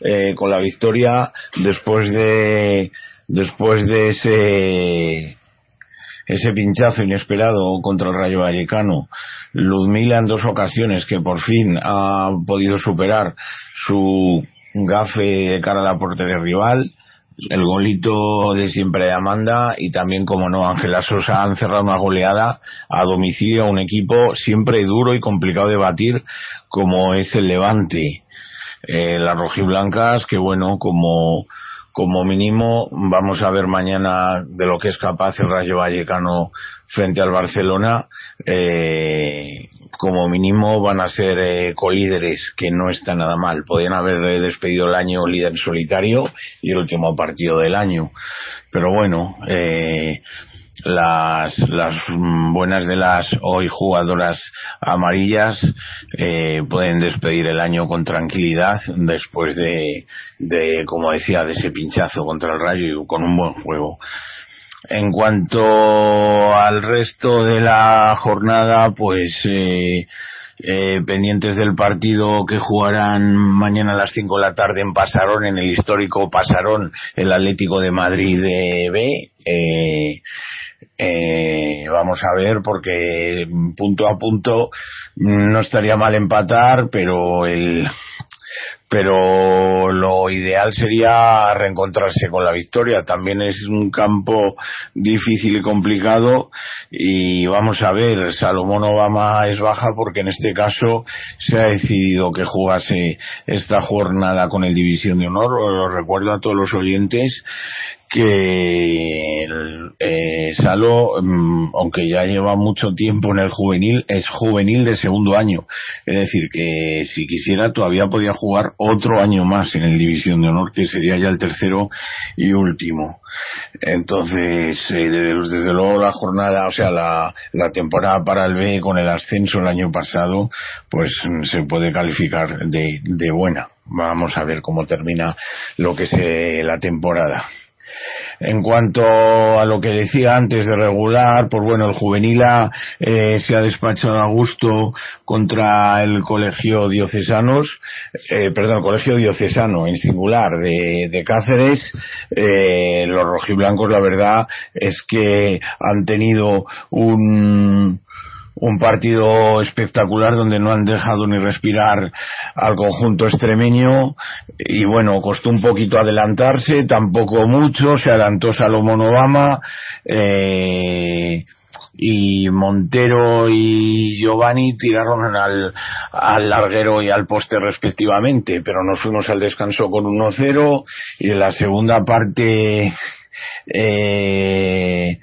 [SPEAKER 3] eh, con la victoria después de después de ese ese pinchazo inesperado contra el Rayo Vallecano. Ludmila en dos ocasiones que por fin ha podido superar su gafe de cara a la portería rival el golito de siempre de Amanda y también, como no, Ángela Sosa han cerrado una goleada a domicilio a un equipo siempre duro y complicado de batir como es el Levante. Eh, las rojiblancas, que bueno, como, como mínimo vamos a ver mañana de lo que es capaz el Rayo Vallecano frente al Barcelona. Eh, como mínimo van a ser eh, colíderes, que no está nada mal. Podrían haber eh, despedido el año líder solitario y el último partido del año. Pero bueno, eh, las, las buenas de las hoy jugadoras amarillas eh, pueden despedir el año con tranquilidad después de, de, como decía, de ese pinchazo contra el Rayo y con un buen juego. En cuanto al resto de la jornada, pues eh, eh, pendientes del partido que jugarán mañana a las 5 de la tarde en Pasarón, en el histórico Pasarón, el Atlético de Madrid de B. Eh, eh, vamos a ver porque punto a punto no estaría mal empatar, pero el pero lo ideal sería reencontrarse con la victoria. También es un campo difícil y complicado y vamos a ver, Salomón Obama es baja porque en este caso se ha decidido que jugase esta jornada con el División de Honor. Lo recuerdo a todos los oyentes que eh, Salo, mm, aunque ya lleva mucho tiempo en el juvenil, es juvenil de segundo año. Es decir, que si quisiera todavía podía jugar otro año más en el División de Honor, que sería ya el tercero y último. Entonces, eh, desde, luego la jornada, o sea, la, la temporada para el B con el ascenso el año pasado, pues se puede calificar de, de buena. Vamos a ver cómo termina lo que es la temporada. En cuanto a lo que decía antes de regular, pues bueno, el juvenila eh, se ha despachado a gusto contra el colegio diocesanos, eh, perdón, el colegio diocesano en singular de, de Cáceres. Eh, los rojiblancos, la verdad, es que han tenido un un partido espectacular donde no han dejado ni respirar al conjunto extremeño. Y bueno, costó un poquito adelantarse, tampoco mucho, se adelantó Salomón Obama eh, y Montero y Giovanni tiraron al, al larguero y al poste respectivamente, pero nos fuimos al descanso con 1-0 y en la segunda parte eh,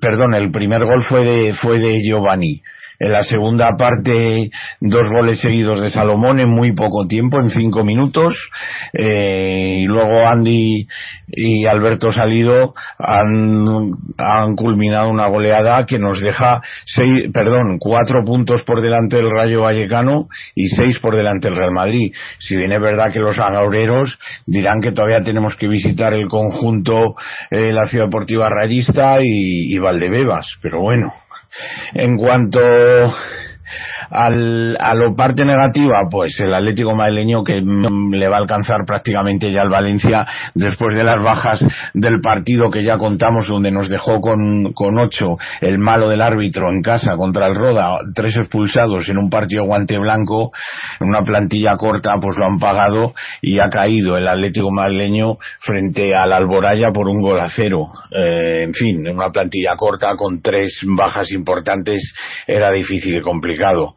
[SPEAKER 3] perdón, el primer gol fue de, fue de Giovanni. En la segunda parte, dos goles seguidos de Salomón en muy poco tiempo, en cinco minutos. Eh, y luego Andy y Alberto Salido han, han culminado una goleada que nos deja seis, perdón, cuatro puntos por delante del Rayo Vallecano y seis por delante del Real Madrid. Si bien es verdad que los agaureros dirán que todavía tenemos que visitar el conjunto, eh, la Ciudad Deportiva Rayista y, y Valdebebas, pero bueno. En cuanto al, a lo parte negativa, pues el Atlético madrileño que le va a alcanzar prácticamente ya al Valencia después de las bajas del partido que ya contamos donde nos dejó con, con ocho el malo del árbitro en casa contra el Roda, tres expulsados en un partido guante blanco, en una plantilla corta, pues lo han pagado y ha caído el Atlético madrileño frente al Alboraya por un gol a cero. Eh, en fin, en una plantilla corta con tres bajas importantes era difícil y complicado.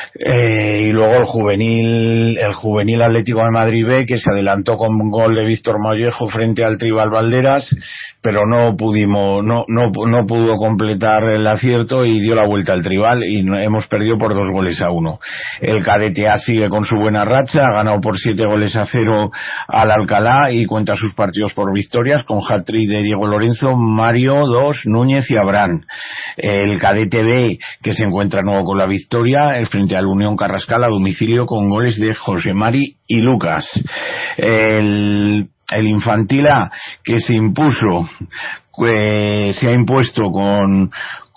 [SPEAKER 3] Eh, y luego el juvenil, el juvenil Atlético de Madrid B, que se adelantó con un gol de Víctor Mollejo frente al Tribal Valderas, pero no pudimos, no, no, no pudo completar el acierto y dio la vuelta al Tribal y hemos perdido por dos goles a uno. El cadete A sigue con su buena racha, ha ganado por siete goles a cero al Alcalá y cuenta sus partidos por victorias con hat-trick de Diego Lorenzo, Mario, dos, Núñez y Abraham. El cadete B, que se encuentra nuevo con la victoria, el frente al Unión Carrascal a domicilio con goles de José Mari y Lucas. El, el infantil que se impuso, eh, se ha impuesto con,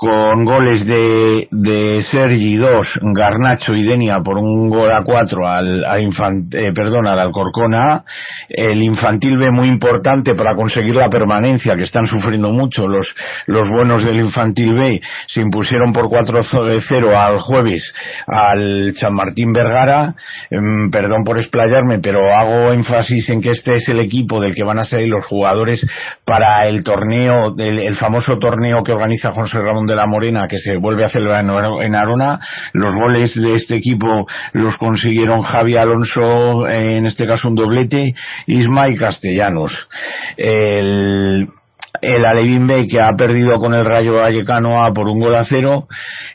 [SPEAKER 3] con goles de, de Sergi 2, Garnacho y Denia por un gol a 4 al, al eh, perdón, al Alcorcón A. El infantil B muy importante para conseguir la permanencia, que están sufriendo mucho los, los buenos del infantil B, se impusieron por 4-0 al jueves al San Martín Vergara. Em, perdón por explayarme, pero hago énfasis en que este es el equipo del que van a salir los jugadores para el torneo, el, el famoso torneo que organiza José Ramón de la Morena que se vuelve a celebrar en Arona. Los goles de este equipo los consiguieron Javi Alonso, en este caso un doblete, Isma y Castellanos. El, el Alevín B que ha perdido con el Rayo Vallecano A por un gol a cero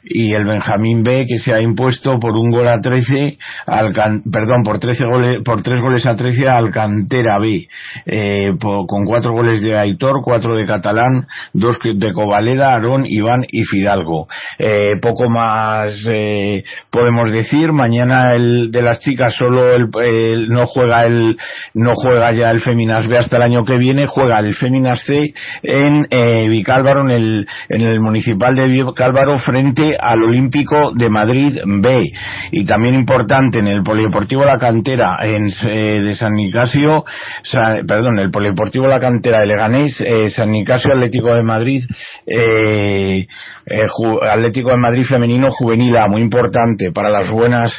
[SPEAKER 3] y el Benjamín B que se ha impuesto por un gol a 13 al perdón por 13 goles por tres goles a 13 al Cantera B. Eh, con cuatro goles de Aitor cuatro de Catalán dos de Covaleda Arón Iván y Fidalgo. Eh, poco más eh, podemos decir. Mañana el de las chicas solo el, no juega el no juega ya el Feminas B hasta el año que viene juega el Feminas C en eh, Vicálvaro, en el, en el municipal de Vicálvaro, frente al Olímpico de Madrid B. Y también importante en el Polideportivo La Cantera en, eh, de San Nicasio, perdón, el Polideportivo La Cantera de Leganés, eh, San Nicasio Atlético de Madrid, eh, eh, Atlético de Madrid femenino juvenil, muy importante para las buenas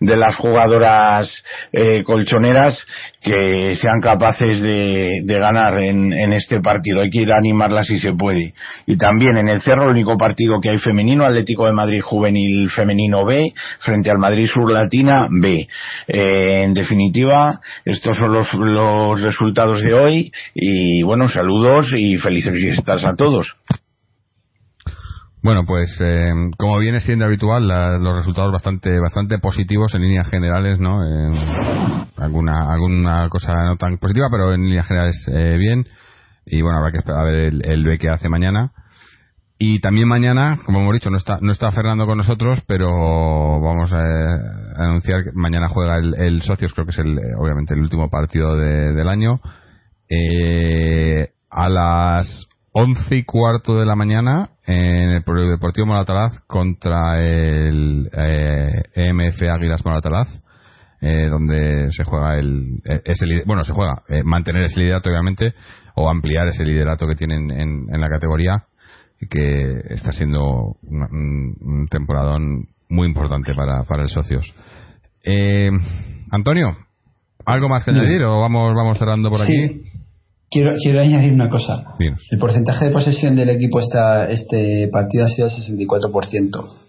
[SPEAKER 3] de de las jugadoras eh, colchoneras que sean capaces de, ganar en, este partido. Hay que ir a animarlas si se puede. Y también en el Cerro, el único partido que hay femenino, Atlético de Madrid Juvenil Femenino B, frente al Madrid Sur Latina B. Eh, en definitiva, estos son los, los resultados de hoy. Y bueno, saludos y felices fiestas a todos.
[SPEAKER 1] Bueno, pues eh, como viene siendo habitual, los resultados bastante bastante positivos en líneas generales, ¿no? alguna alguna cosa no tan positiva, pero en líneas generales eh, bien. Y bueno, habrá que esperar a ver el, el B que hace mañana. Y también mañana, como hemos dicho, no está, no está Fernando con nosotros, pero vamos a, anunciar que mañana juega el, Socios, creo que es el, obviamente el último partido del año. Eh, a las once y cuarto de la mañana en el Deportivo Moratalaz contra el eh, EMF Águilas Moratalaz, eh, donde se juega el, eh, ese, bueno, se juega mantener ese liderato obviamente o ampliar ese liderato que tienen en, en la categoría que está siendo un, un temporadón muy importante para, para el socios. Antonio, ¿algo más que añadir o vamos, vamos cerrando por aquí?
[SPEAKER 2] Quiero, quiero añadir una cosa. El porcentaje de posesión del equipo esta, este partido ha sido el 64%.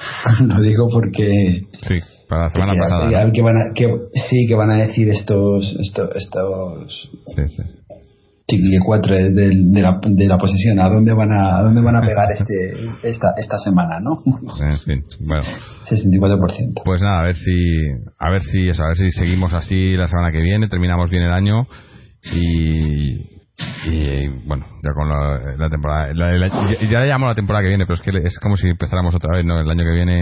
[SPEAKER 2] Lo digo porque.
[SPEAKER 1] Sí, para la semana pasada.
[SPEAKER 2] Que van a, que, sí, que van a decir estos. estos, estos sí, sí. cuatro de, de, la, de la posesión. ¿A dónde van a, a dónde van a pegar este, esta, esta semana, no?
[SPEAKER 1] En fin, bueno.
[SPEAKER 2] 64%.
[SPEAKER 1] Pues nada, a ver si, a ver si, eso, a ver si seguimos así la semana que viene, terminamos bien el año y, y bueno, ya con la, temporada, ya le llamo la temporada que viene, pero es que es como si empezáramos otra vez, ¿no? El año que viene,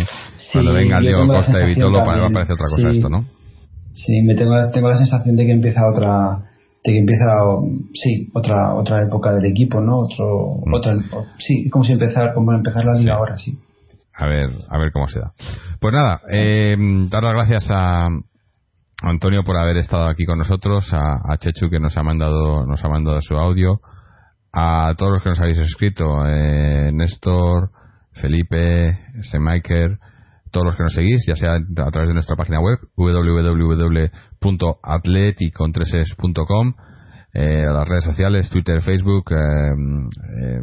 [SPEAKER 1] cuando venga el Diego Costa y Vitolo, va a parecer otra cosa esto, ¿no?
[SPEAKER 2] Sí, me tengo, tengo la sensación de que empieza otra, de que empieza, sí, otra, otra época del equipo, ¿no? Otro, mm. otra, sí, como si empezar, como empezar la liga ahora, sí.
[SPEAKER 1] A ver, a ver cómo se da. Pues nada, eh, dar las gracias a, Antonio por haber estado aquí con nosotros, a, Chechu que nos ha mandado nos ha mandado su audio, a todos los que nos habéis escrito, eh, Néstor, Felipe, Semiker, todos los que nos seguís, ya sea a través de nuestra página web www.atleticontreses.com, eh, las redes sociales, Twitter, Facebook, eh, eh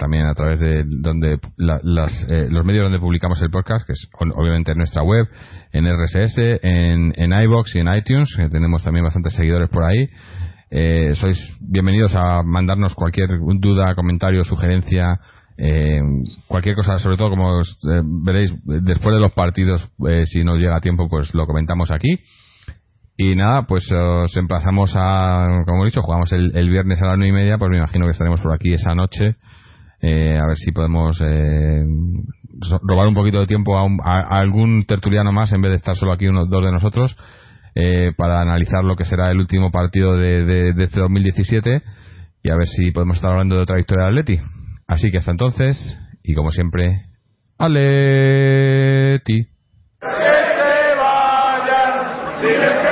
[SPEAKER 1] también a través de donde eh, los medios donde publicamos el podcast, que es obviamente en nuestra web, en RSS, en, en iBox y en iTunes, que tenemos también bastantes seguidores por ahí. Eh, sois bienvenidos a mandarnos cualquier duda, comentario, sugerencia, eh, cualquier cosa, sobre todo como veréis después de los partidos, si nos llega tiempo, pues lo comentamos aquí. Y nada, pues os emplazamos a, como he dicho, jugamos el, el viernes a las nueve y media, pues me imagino que estaremos por aquí esa noche eh, a ver si podemos eh, robar un poquito de tiempo a, algún tertuliano más en vez de estar solo aquí unos dos de nosotros eh, para analizar lo que será el último partido de, de, este 2017 y a ver si podemos estar hablando de otra victoria de Atleti. Así que hasta entonces, y como siempre, Atleti. Que se vayan,